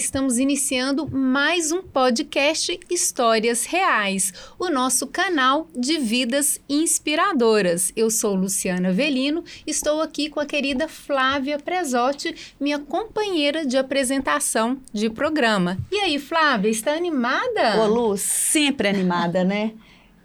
Estamos iniciando mais um podcast Histórias Reais, o nosso canal de vidas inspiradoras. Eu sou Luciana Velino, estou aqui com a querida Flávia Presotti, minha companheira de apresentação de programa. E aí, Flávia, está animada? Ô, Lu, sempre animada, né?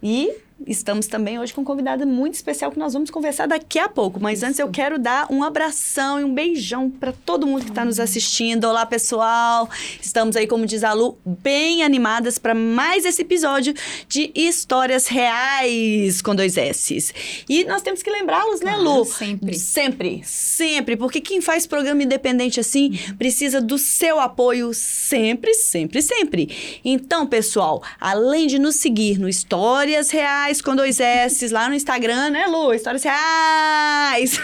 E estamos também hoje com um convidado muito especial que nós vamos conversar daqui a pouco. Mas Isso. antes eu quero dar um abração e um beijão para todo mundo que está nos assistindo. Olá, pessoal! Estamos aí, como diz a Lu, bem animadas para mais esse episódio de Histórias Reais com dois S's. E nós temos que lembrá-los, né, Lu? Sempre. Sempre, sempre. Porque quem faz programa independente assim precisa do seu apoio sempre, sempre, sempre. Então, pessoal, além de nos seguir no Histórias Reais, Com dois S lá no Instagram, né, Lu? Histórias Reais.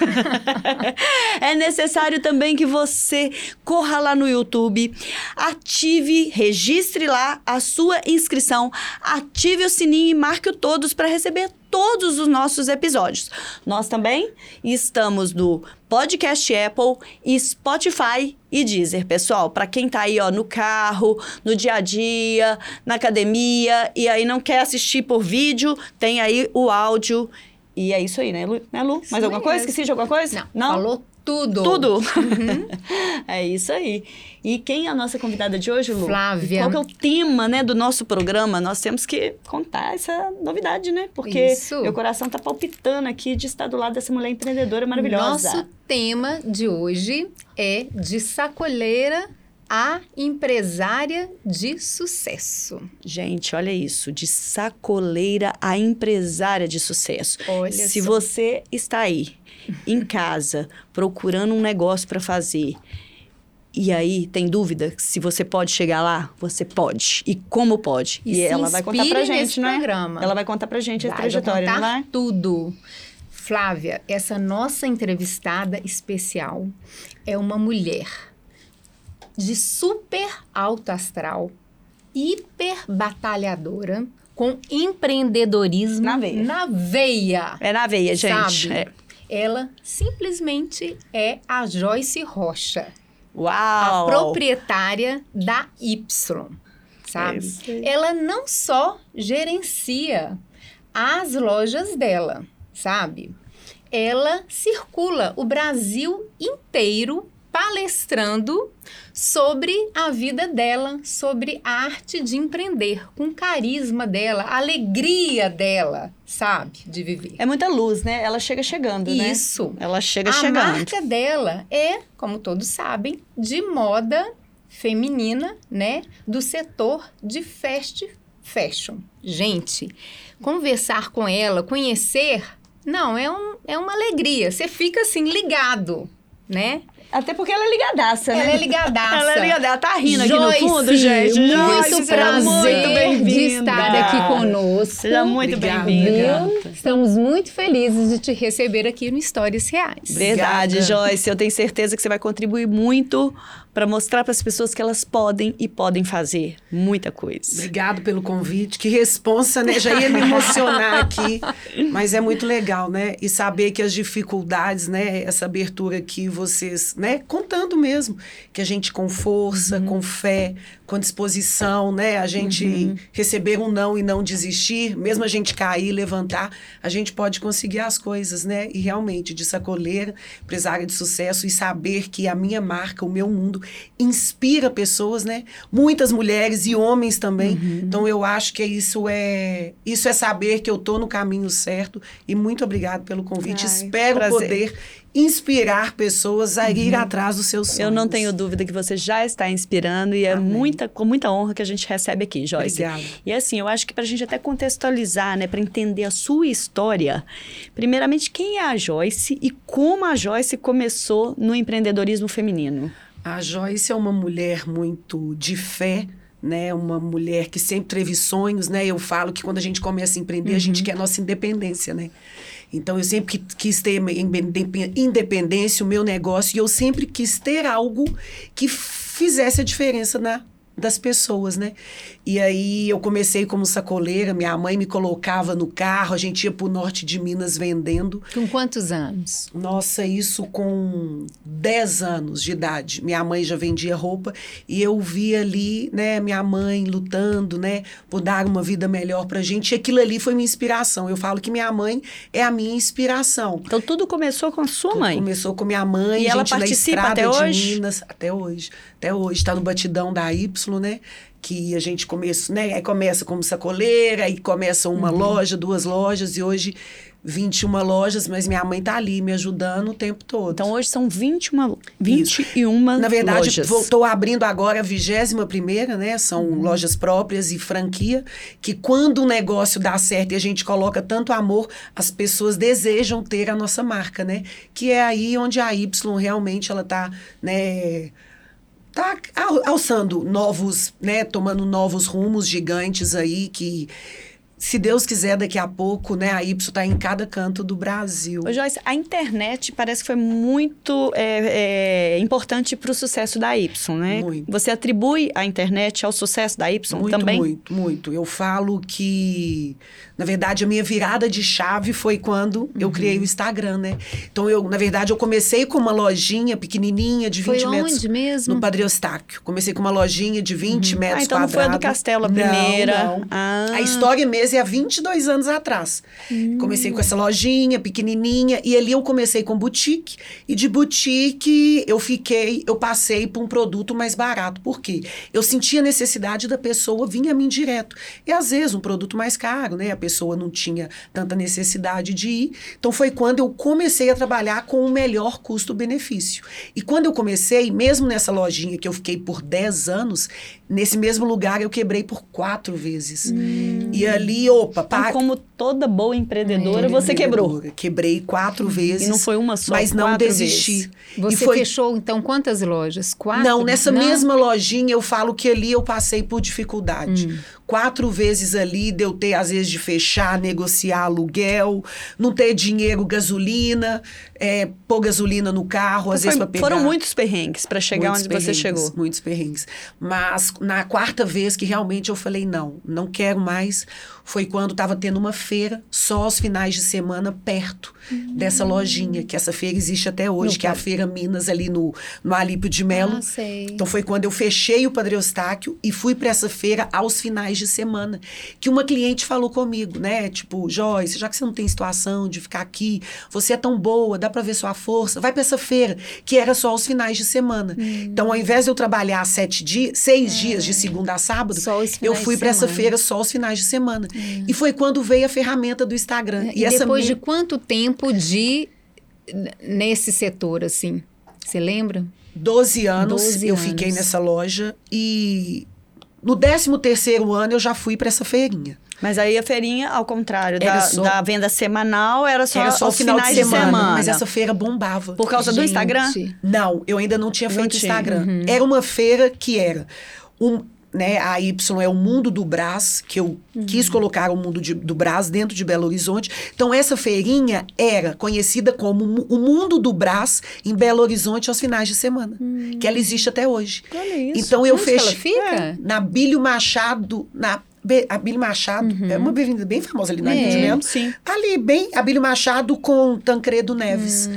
é necessário também que você corra lá no YouTube, ative, registre lá a sua inscrição, ative o sininho e marque o todos para receber todos os nossos episódios. Nós também estamos no Podcast Apple, Spotify e Deezer, pessoal. Para quem tá aí, ó, no carro, no dia a dia, na academia e aí não quer assistir por vídeo, tem aí o áudio. E é isso aí, né, Lu? Né, Lu? Mais alguma coisa? Esqueci de alguma coisa? Não. não? Falou tudo. Tudo. Uhum. é isso aí. E quem é a nossa convidada de hoje, Lu? Flávia. Qual é o tema, né, do nosso programa? Nós temos que contar essa novidade, né? Porque isso. meu coração tá palpitando aqui de estar do lado dessa mulher empreendedora maravilhosa. Nosso tema de hoje é de sacoleira a empresária de sucesso. Gente, olha isso, de sacoleira a empresária de sucesso. Olha Se só. você está aí em casa procurando um negócio para fazer, e aí, tem dúvida se você pode chegar lá? Você pode. E como pode? E, e ela vai contar pra gente, né? Programa. Ela vai contar pra gente vai, a trajetória, não vai? tudo. Flávia, essa nossa entrevistada especial é uma mulher de super alto astral, hiper batalhadora, com empreendedorismo na veia. Na veia é na veia, gente. Sabe? É. Ela simplesmente é a Joyce Rocha. Uau! A proprietária da Y, sabe? É ela não só gerencia as lojas dela, sabe? Ela circula o Brasil inteiro palestrando sobre a vida dela, sobre a arte de empreender, com o carisma dela, a alegria dela, sabe, de viver. É muita luz, né? Ela chega chegando, né? Isso. Ela chega a chegando. A marca dela é, como todos sabem, de moda feminina, né, do setor de fast fashion. Gente, conversar com ela, conhecer, não, é, um, é uma alegria. Você fica assim ligado, né? Até porque ela é ligadaça, né? Ela é ligadaça. ela é ligadaça. Ela tá rindo Joyce, aqui no fundo, gente. Muito Joyce, prazer muito de estar aqui conosco. Seja muito bem-vinda. Estamos muito felizes de te receber aqui no Histórias Reais. Verdade, Obrigada. Joyce. Eu tenho certeza que você vai contribuir muito para mostrar para as pessoas que elas podem e podem fazer muita coisa. Obrigado pelo convite. Que responsa, né? Já ia me emocionar aqui, mas é muito legal, né? E saber que as dificuldades, né, essa abertura que vocês, né, contando mesmo, que a gente com força, uhum. com fé, com disposição, né, a gente uhum. receber um não e não desistir, mesmo a gente cair, levantar, a gente pode conseguir as coisas, né? E realmente de sacoleira, empresária de sucesso e saber que a minha marca, o meu mundo inspira pessoas, né? Muitas mulheres e homens também. Uhum. Então eu acho que isso é isso é saber que eu tô no caminho certo e muito obrigado pelo convite. Ai, Espero prazer. poder inspirar pessoas a ir uhum. atrás dos seus sonhos. Eu não tenho dúvida que você já está inspirando e é muita, com muita honra que a gente recebe aqui, Joyce. Obrigada. E assim, eu acho que para a gente até contextualizar, né, para entender a sua história, primeiramente, quem é a Joyce e como a Joyce começou no empreendedorismo feminino? A Joyce é uma mulher muito de fé, né? Uma mulher que sempre teve sonhos, né? Eu falo que quando a gente começa a empreender, uhum. a gente uhum. quer a nossa independência, né? Então, eu sempre quis ter independência, o meu negócio, e eu sempre quis ter algo que fizesse a diferença na das pessoas, né? E aí eu comecei como sacoleira, minha mãe me colocava no carro, a gente ia pro norte de Minas vendendo. Com quantos anos? Nossa, isso com 10 anos de idade. Minha mãe já vendia roupa e eu via ali, né, minha mãe lutando, né, por dar uma vida melhor pra gente. E aquilo ali foi minha inspiração. Eu falo que minha mãe é a minha inspiração. Então tudo começou com a sua Tudo mãe. Começou com minha mãe, E ela participa até hoje? Minas, até hoje. Até hoje tá no batidão da Y, né? Que a gente começa, né? Aí começa como sacoleira, aí começa uma Uhum. loja, duas lojas e hoje 21 lojas, mas minha mãe tá ali me ajudando o tempo todo. Então hoje são 21, 21 Na verdade, lojas. estou abrindo agora a 21 primeira, né? São Uhum. lojas próprias e franquia, que quando o negócio dá certo e a gente coloca tanto amor, as pessoas desejam ter a nossa marca, né? Que é aí onde a Y realmente ela tá, né? Tá al- alçando novos, né? Tomando novos rumos gigantes aí que... Se Deus quiser, daqui a pouco, né, a Y está em cada canto do Brasil. Ô, Joyce, a internet parece que foi muito é, é, importante para o sucesso da Y, né? Muito. Você atribui a internet ao sucesso da Y Muito, também? muito, muito. Eu falo que, na verdade, a minha virada de chave foi quando eu Uhum. criei o Instagram, né? Então, eu, na verdade, eu comecei com uma lojinha pequenininha de 20 Foi metros. onde mesmo? No Padre Eustáquio. Comecei com uma lojinha de 20 metros Ah, então não foi a do. Castelo a Não, primeira. não. Ah. A história mesmo é há 22 anos atrás. Hum. Comecei com essa lojinha pequenininha e ali eu comecei com boutique e de boutique eu fiquei, eu passei para um produto mais barato. Por quê? Eu sentia a necessidade da pessoa vir a mim direto. E às vezes um produto mais caro, né? A pessoa não tinha tanta necessidade de ir. Então foi quando eu comecei a trabalhar com o melhor custo-benefício. E quando eu comecei, mesmo nessa lojinha que eu fiquei por 10 anos, nesse mesmo lugar eu quebrei por quatro vezes. E ali, opa, Então, pá, como toda boa empreendedora, Toda você quebrou. Quebrei quatro vezes. E não foi uma só, Mas não desisti. vezes. Você e foi... fechou, então, quantas lojas? Quatro? Não, nessa Não? mesma lojinha eu falo que ali eu passei por dificuldade. Hum. Quatro vezes ali de eu ter, às vezes, de fechar, negociar aluguel, não ter dinheiro, gasolina, é, pôr gasolina no carro, às Então vezes foi- para pegar. foram muitos perrengues para chegar Muitos onde você chegou. Muitos perrengues. Mas na quarta vez que realmente eu falei, não, não quero mais, foi quando estava tendo uma feira só aos finais de semana perto dessa lojinha, que essa feira existe até hoje, No que é a. Feira Minas, ali no, no Alípio de Melo. Ah, sei. Então foi quando eu fechei o Padre Eustáquio e fui para essa feira aos finais de semana. Que uma cliente falou comigo, né? Tipo, Joyce, já que você não tem situação de ficar aqui, você é tão boa, dá para ver sua força, vai para essa feira, que era só aos finais de semana. Hum. Então, ao invés de eu trabalhar sete dias, seis dias de segunda a sábado, É. Eu fui de para essa. Hum. feira só aos finais de semana. E foi quando veio a ferramenta do Instagram. E, essa depois minha- de quanto tempo de nesse setor, assim? Você lembra? 12 anos 12 eu anos. fiquei nessa loja e no 13 terceiro ano eu já fui para essa feirinha. Mas aí a feirinha, ao contrário da, só- da venda semanal, era só, Era só aos final finais de semana, mas essa feira bombava. Por causa do Gente. Instagram? Não, eu ainda não tinha Não feito tinha. Instagram. Uhum. Era uma feira que era um, né, a Y é o mundo do Brás, que eu Uhum. quis colocar o mundo de- do Brás dentro de Belo Horizonte. Então essa feirinha era conhecida como o mundo do Brás em Belo Horizonte aos finais de semana, que ela existe até hoje. Olha isso. Então eu fechei fica? na Bílio Machado, na Be- Abílio Machado, é uma avenida bem famosa ali na Rio de É, Melo. sim. Ali, bem, Abílio Machado com Tancredo Neves.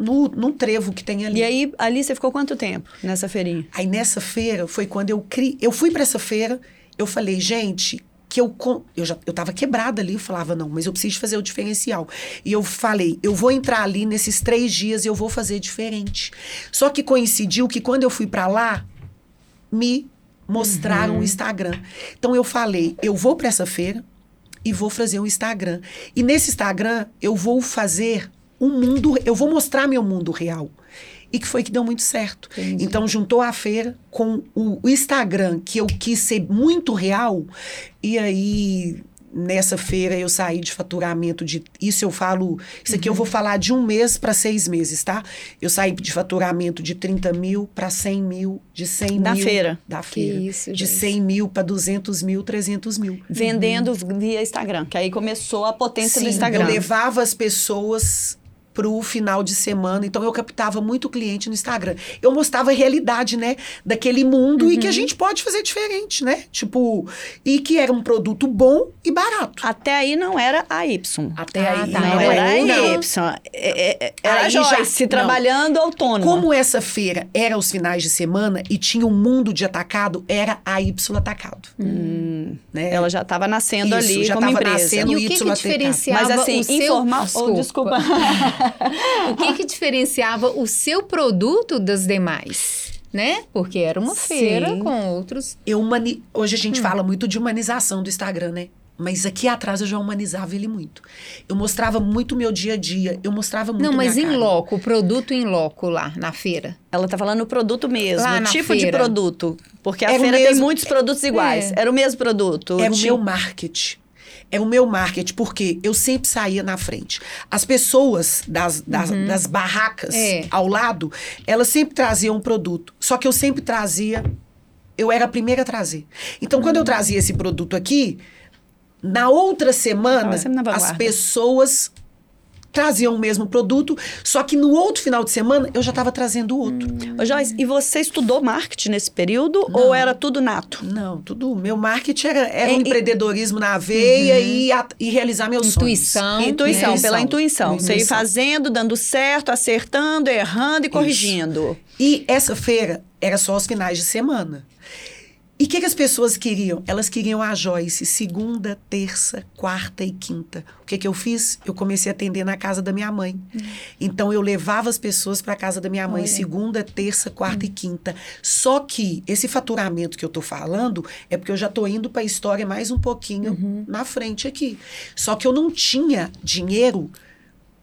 No, num trevo que tem ali. E aí, ali você ficou quanto tempo nessa feirinha? Aí nessa feira foi quando eu cri... eu fui para essa feira, eu falei, gente, que eu eu já eu tava quebrada ali, eu falava não, mas eu preciso fazer o diferencial. E eu falei, eu vou entrar ali nesses três dias e eu vou fazer diferente. Só que coincidiu que quando eu fui para lá, me mostraram o Instagram. Então eu falei, eu vou para essa feira e vou fazer um Instagram. E nesse Instagram eu vou fazer um mundo, eu vou mostrar meu mundo real. E que foi que deu muito certo. Entendi. Então juntou a feira com o, Instagram, que eu quis ser muito real, e aí nessa feira eu saí de faturamento de. Isso eu falo. Isso aqui eu vou falar de um mês para seis meses, tá? Eu saí de faturamento de 30 mil para 100 mil, de 100 Da mil. feira. Da feira. isso, de gente. 100 mil para 200 mil, 300 mil. Vendendo via Instagram, que aí começou a potência do Sim, Instagram. Eu levava as pessoas pro final de semana. Então eu captava muito cliente no Instagram. Eu mostrava a realidade, né, daquele mundo uhum. e que a gente pode fazer diferente, né? Tipo, e que era um produto bom e barato. Até aí não era a Y. Até ah, aí tá. não, não era a Y. É, é, era aí Joyce já, trabalhando não. autônoma. Como essa feira era os finais de semana e tinha um mundo de atacado, era a Y Atacado. Hum. Né? Ela já estava nascendo Isso, ali já como empresa. Nascendo e o que, que diferenciava Mas assim, informar... Desculpa. Oh, desculpa. o que que diferenciava o seu produto das demais? Né? Porque era uma Sim. feira com outros. Eu mani... Hoje a gente hum. fala muito de humanização do Instagram, né? Mas aqui atrás eu já humanizava ele muito. Eu mostrava muito o meu dia a dia, eu mostrava muito Não, mas em loco, o produto em loco lá na feira. Ela tá falando o produto mesmo, lá o tipo feira. de produto. Porque a Era feira mesmo... tem muitos produtos iguais. É. Era o mesmo produto. Era o meu marketing é o meu marketing, porque eu sempre saía na frente. As pessoas das, das, uhum. das barracas é. ao lado, elas sempre traziam um produto. Só que eu sempre trazia, eu era a primeira a trazer. Então, uhum. quando eu trazia esse produto aqui, na outra semana, as pessoas traziam o mesmo produto, só que no outro final de semana eu já estava trazendo outro. Hum. Joyce, e você estudou marketing nesse período Não. ou era tudo nato? Não, tudo. Meu marketing era, era é, empreendedorismo na veia uhum. e, a, e realizar meus intuição, sonhos. Intuição. Intuição, pela intuição. Você ir fazendo, dando certo, acertando, errando e corrigindo. Isso. E essa feira era só os finais de semana. E o que, que, as pessoas queriam? Elas queriam a Joyce segunda, terça, quarta e quinta. O que, que eu fiz? Eu comecei a atender na casa da minha mãe. Hum. Então eu levava as pessoas para a casa da minha mãe Olha. segunda, terça, quarta hum. e quinta. Só que esse faturamento que eu tô falando é porque eu já tô indo para a história mais um pouquinho uhum. na frente aqui. Só que eu não tinha dinheiro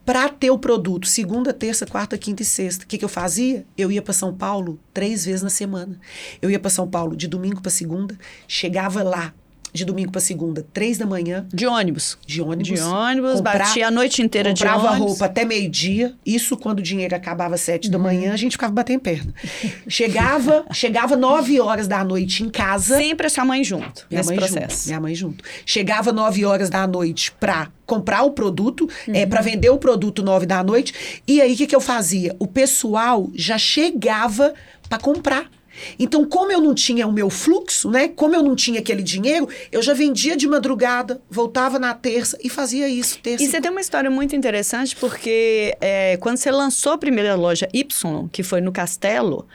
para ter o produto segunda, terça, quarta, quinta e sexta. O que, que eu fazia? Eu ia para São Paulo três vezes na semana. Eu ia para São Paulo de domingo para segunda, chegava lá de domingo para segunda, três da manhã. De ônibus. De ônibus. De ônibus, comprar, batia a noite inteira de ônibus. Comprava roupa até meio-dia. Isso quando o dinheiro acabava às sete uhum. da manhã, a gente ficava batendo perna. chegava, chegava nove horas da noite em casa. Sempre a sua mãe junto minha nesse mãe processo. Junto, minha mãe junto. Chegava nove horas da noite pra comprar o produto, uhum. é, para vender o produto nove da noite. E aí, o que, que eu fazia? O pessoal já chegava para comprar. Então, como eu não tinha o meu fluxo, né? Como eu não tinha aquele dinheiro, eu já vendia de madrugada, voltava na terça e fazia isso. Terça. E você tem uma história muito interessante, porque é, quando você lançou a primeira loja Y, que foi no Castelo,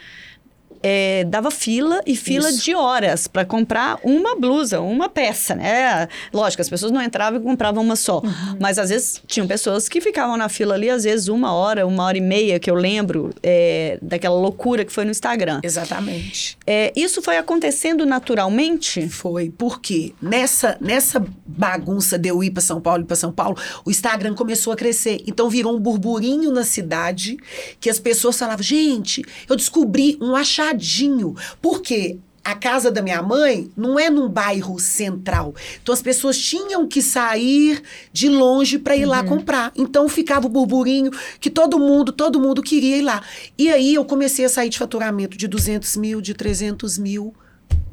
é, dava fila e fila Isso. de horas para comprar uma blusa, uma peça, né? Lógico, as pessoas não entravam e compravam uma só. Uhum. Mas às vezes tinham pessoas que ficavam na fila ali, às vezes uma hora, uma hora e meia, que eu lembro é, daquela loucura que foi no Instagram. Exatamente. É, isso foi acontecendo naturalmente? Foi, porque nessa, nessa bagunça de eu ir para São Paulo e para São Paulo, o Instagram começou a crescer. Então virou um burburinho na cidade que as pessoas falavam: gente, eu descobri um achado Porque a casa da minha mãe não é num bairro central. Então as pessoas tinham que sair de longe para ir uhum. lá comprar. Então ficava o burburinho que todo mundo, todo mundo queria ir lá. E aí eu comecei a sair de faturamento de 200 mil, de 300 mil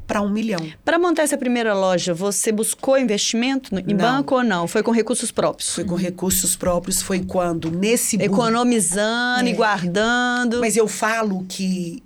para um milhão. Para montar essa primeira loja, você buscou investimento em não. banco ou não? Foi com recursos próprios? Foi com recursos próprios. Foi quando nesse economizando é. e guardando. Mas eu falo que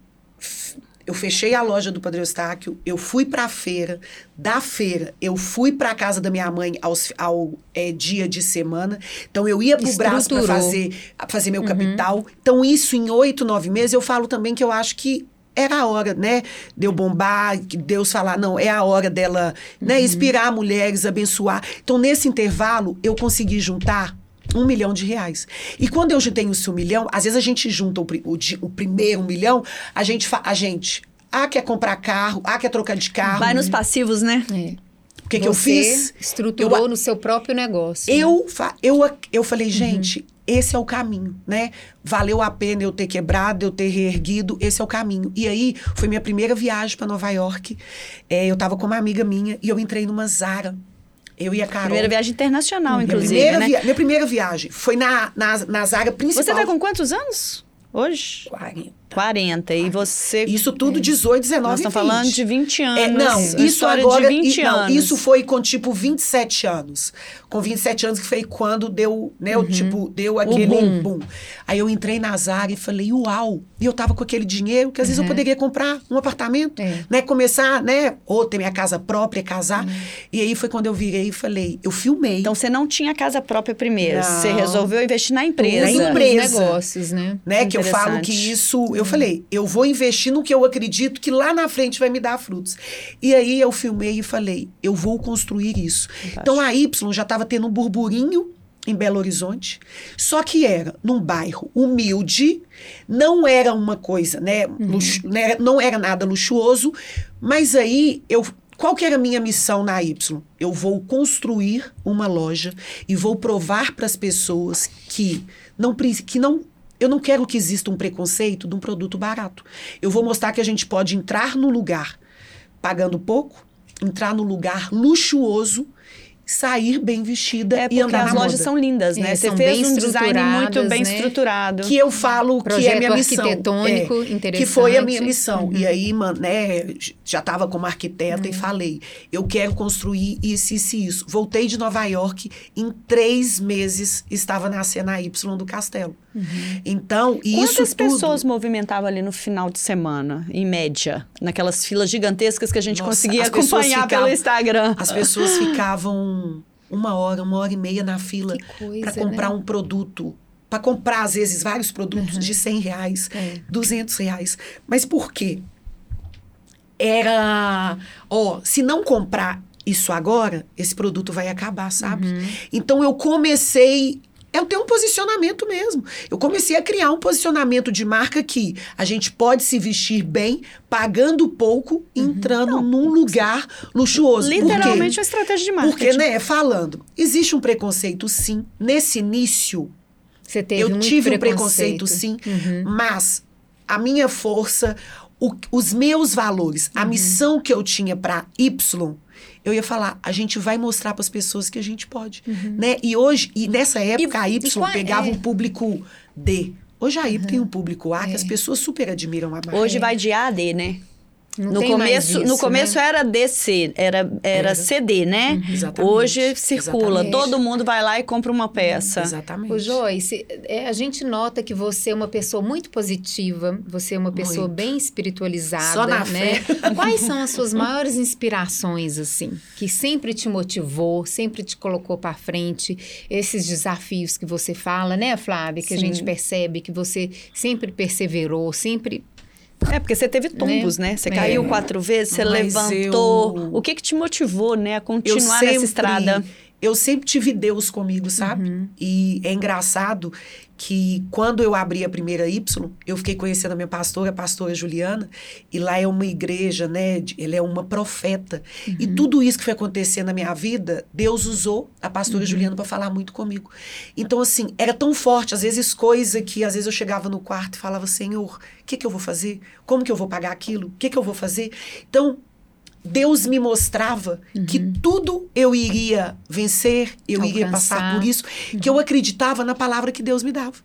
eu fechei a loja do Padre Eustáquio, eu fui para a feira, da feira eu fui para a casa da minha mãe aos, ao é, dia de semana, então eu ia para o braço para fazer, fazer meu uhum. capital. Então isso em oito, nove meses, eu falo também que eu acho que era a hora, né, de eu bombar, que Deus falar, não, é a hora dela, né, uhum. inspirar mulheres, abençoar. Então nesse intervalo eu consegui juntar um milhão de reais. E quando eu juntei esse um milhão, às vezes a gente junta o, o, o primeiro um milhão, a gente, a gente, ah, quer comprar carro, ah, quer trocar de carro. Vai nos passivos, né? É. O que, que eu fiz? estruturou eu, no seu próprio negócio. Eu, né? eu, eu falei, uhum. gente, uhum. esse é o caminho, né? Valeu a pena eu ter quebrado, eu ter reerguido, esse é o caminho. E aí, foi minha primeira viagem para Nova York. É, eu tava com uma amiga minha e eu entrei numa Zara. Eu e a Carol. Primeira viagem internacional, inclusive, primeira né? Minha primeira viagem foi na, na, na zaga principal. Você tá com quantos anos hoje? 40. 40. E você. Isso tudo 18, 19 Nós estamos falando de 20 anos. É, não, isso agora. de 20 e- não, anos. isso foi com tipo 27 anos. Com 27 anos que foi quando deu, né? o Tipo, deu aquele boom. boom. Aí eu entrei na Zara e falei, uau! E eu tava com aquele dinheiro que às vezes eu poderia comprar um apartamento, É. né? Começar, né? Ou ter minha casa própria, casar. E aí foi quando eu virei e falei, eu filmei. Então você não tinha casa própria primeiro. Não. Você resolveu investir na empresa. Na nos empresa. negócios, né? né? Que eu falo que isso, eu falei, eu vou investir no que eu acredito que lá na frente vai me dar frutos. E aí eu filmei e falei, eu vou construir isso. Então a Y já estava tendo um burburinho em Belo Horizonte, só que era num bairro humilde, não era uma coisa, né, luxu- né, não era nada luxuoso, mas aí eu qual que era a minha missão na Y? Eu vou construir uma loja e vou provar para as pessoas que não que não eu não quero que exista um preconceito de um produto barato. Eu vou mostrar que a gente pode entrar no lugar pagando pouco, entrar no lugar luxuoso, sair bem vestida É e andar as na lojas moda. são lindas, né? É, Você são fez bem um design muito bem né? estruturado. que eu falo que é Projeto minha missão. arquitetônico É, interessante. Que foi a minha missão. Uhum. E aí, mano, né, já estava como arquiteta e Uhum. falei, eu quero construir isso, isso e isso. Voltei de Nova York, em três meses estava nascendo a Y do Castelo. Então, e Quantas isso tudo... pessoas movimentavam ali no final de semana, em média? Naquelas filas gigantescas que a gente Nossa, conseguia acompanhar ficavam- pelo Instagram. As pessoas ficavam uma hora, uma hora e meia na fila para comprar né? um produto. Para comprar, às vezes, vários produtos de 100 reais, É. 200 reais. Mas por quê? Era. Ó, se não comprar isso agora, esse produto vai acabar, sabe? Então eu comecei. Eu tenho um posicionamento mesmo. Eu comecei a criar um posicionamento de marca que a gente pode se vestir bem, pagando pouco, entrando num lugar luxuoso. Literalmente uma estratégia de marketing. Porque, né, falando, existe um preconceito, sim. Nesse início, Você teve eu muito tive um preconceito, preconceito, sim. Uhum. Mas a minha força, o- os meus valores, Uhum. a missão que eu tinha para Y, eu ia falar, a gente vai mostrar para as pessoas que a gente pode, né? E hoje, e nessa época a Y Uhum. qual é- pegava é. um público D. Hoje a Y tem um público A que as pessoas super admiram a marca. Hoje vai de A a D, né? Não no começo, no isso, começo né? era DC, era, era Era. CD, né? Uhum. Exatamente, Hoje circula, exatamente. todo mundo vai lá e compra uma peça. Exatamente. Ô, Joyce, é, a gente nota que você é uma pessoa muito positiva, você é uma pessoa Muito. bem espiritualizada, Só na né? Quais são as suas maiores inspirações, assim, que sempre te motivou, sempre te colocou para frente, esses desafios que você fala, né, Flávia, que a Sim. gente percebe que você sempre perseverou, sempre É, porque você teve tombos, né? Você É. caiu quatro vezes, você Mas levantou. eu- O que que te motivou, né, a continuar sempre, nessa estrada? Eu sempre tive Deus comigo, sabe? Uhum. E é engraçado que quando eu abri a primeira Y, eu fiquei conhecendo a minha pastora, a pastora Juliana, e lá é uma igreja, né? Ele é uma profeta. E Uhum. tudo isso que foi acontecendo na minha vida, Deus usou a pastora Uhum. Juliana para falar muito comigo. Então, assim, era tão forte, às vezes, coisa que às vezes eu chegava no quarto e falava, Senhor, o que, que eu vou fazer? Como que eu vou pagar aquilo? O que, que eu vou fazer? Então, Deus me mostrava que tudo eu iria vencer, eu iria passar Alcançar. por isso, que eu acreditava na palavra que Deus me dava.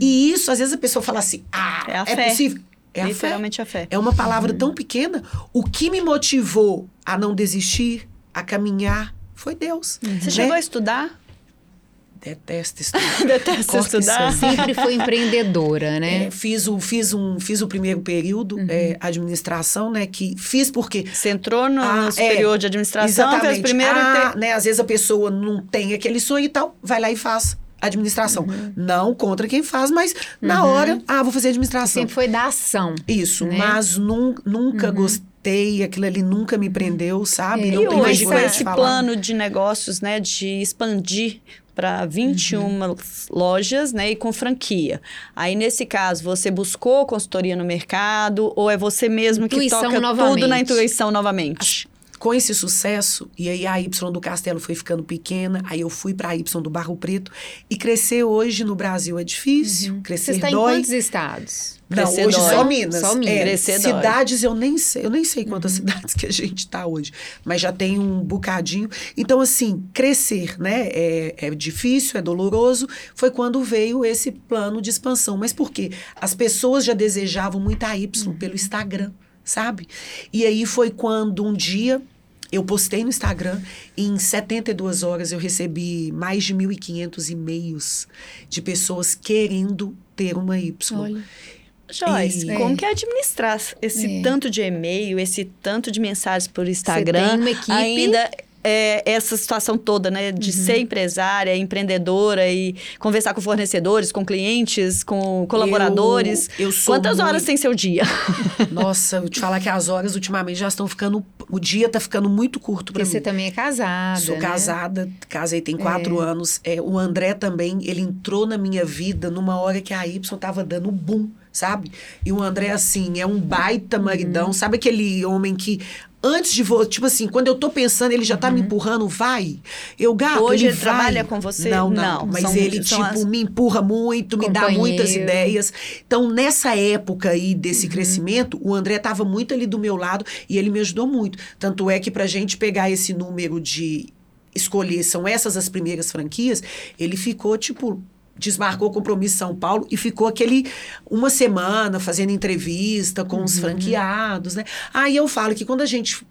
E isso, às vezes a pessoa fala assim: ah, É a é fé. possível. É a fé. Literalmente a fé. É uma palavra tão pequena. O que me motivou a não desistir, a caminhar, foi Deus. Você né? chegou a estudar? Detesto estudar. Detesto Corta isso estudar. aí. sempre foi empreendedora, né? É, fiz, o, fiz, um, fiz o primeiro período, é, administração, né? Que fiz porque Você entrou no, Ah, no é. superior de administração, fez Exatamente. primeiro ah, te- né, Às vezes a pessoa não tem aquele sonho e tal, vai lá e faz administração. Uhum. Não contra quem faz, mas na hora, ah, vou fazer administração. Sempre foi da ação. Isso, né? mas nun- nunca gostei, aquilo ali nunca me prendeu, sabe? É. Não E tenho hoje, com esse falar. plano de negócios, né, de expandir para 21 Uhum. lojas, né, e com franquia. Aí, nesse caso, você buscou consultoria no mercado ou é você mesmo que Intuição toca tudo novamente. na intuição novamente? Com esse sucesso, e aí a Y do Castelo foi ficando pequena, aí eu fui para a Y do Barro Preto, e crescer hoje no Brasil é difícil, Você crescer está em dói. quantos estados? Não, Crescer hoje dói. só Minas. Só Minas. É, Crescer dói. cidades eu nem sei, eu nem sei quantas cidades que a gente está hoje, mas já tem um bocadinho. Então, assim, crescer, né? É, é difícil, é doloroso. Foi quando veio esse plano de expansão. Mas por quê? As pessoas já desejavam muito a Y pelo Instagram, sabe? E aí foi quando um dia eu postei no Instagram e em 72 horas eu recebi mais de 1.500 e-mails de pessoas querendo ter uma Y. Olha. Joyce, E- como que é administrar esse É. tanto de e-mail, esse tanto de mensagens por Instagram? tem uma equipe? Ainda é, essa situação toda, né? De Uhum. ser empresária, empreendedora e conversar com fornecedores, com clientes, com colaboradores. Eu, eu sou Quantas horas muito- tem seu dia? Nossa, eu te falar que as horas ultimamente já estão ficando. O dia tá ficando muito curto para Porque você mim. também é casada. Sou né? casada, casei tem quatro anos. É, o André também, ele entrou na minha vida numa hora que a Y tava dando boom, sabe? E o André, assim, é um baita maridão. Sabe aquele homem que, antes de você, tipo assim, quando eu tô pensando, ele já tá me empurrando, vai. Eu, gato, Hoje ele vai. trabalha com você? Não, não. Não, mas são- ele, são tipo, as- me empurra muito, me dá muitas ideias. Então, nessa época aí Uhum. desse crescimento, o André estava muito ali do meu lado e ele me ajudou muito. Tanto é que pra gente pegar esse número de escolher, são essas as primeiras franquias, ele ficou, tipo, desmarcou o compromisso São Paulo e ficou aquele uma semana fazendo entrevista com Uhum. os franqueados, né? Aí eu falo que quando a gente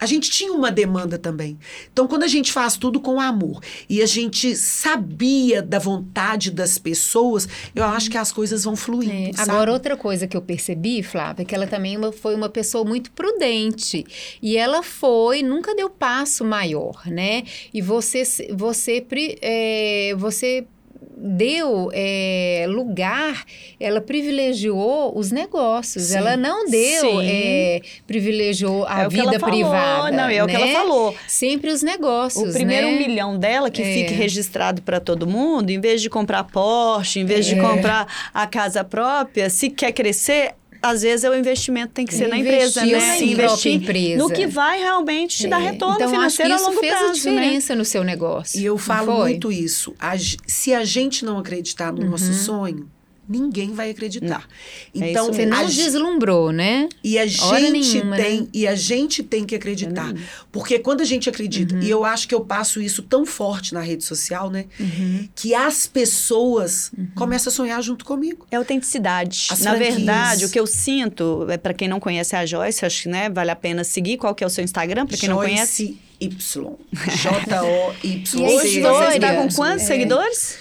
a gente tinha uma demanda também. Então, quando a gente faz tudo com amor e a gente sabia da vontade das pessoas, eu acho que as coisas vão fluindo. É? Agora, outra coisa que eu percebi, Flávia, é que ela também foi uma pessoa muito prudente. E ela foi, nunca deu passo maior, né? E você, você, é, você deu é, lugar, ela privilegiou os negócios. Sim. Ela não deu, é, privilegiou a É vida falou, privada. não, é o que ela né? falou. Sempre os negócios. O primeiro né? um milhão dela, que É. fique registrado para todo mundo, em vez de comprar Porsche, em vez de É. comprar a casa própria, se quer crescer, às vezes é o investimento tem que ser na empresa, Investir né? na Investir empresa. no que vai realmente te dar É, retorno então, acho que financeiro a isso longo fez prazo, a né? diferença no seu negócio. E eu falo muito isso. A se a gente não acreditar no nosso sonho, ninguém vai acreditar. É Então, isso Você não a deslumbrou, né? E a Hora gente nenhuma, tem, né? e a gente tem que acreditar. Porque quando a gente acredita, Uhum. e eu acho que eu passo isso tão forte na rede social, né? Uhum. Que as pessoas começam a sonhar junto comigo. É autenticidade. As Na franquias. verdade, o que eu sinto, é para quem não conhece a Joyce, acho que né, vale a pena seguir. Qual que é o seu Instagram, para quem não conhece? Joyce Y. J-O-Y. Aí, Hoje você está com É. quantos seguidores?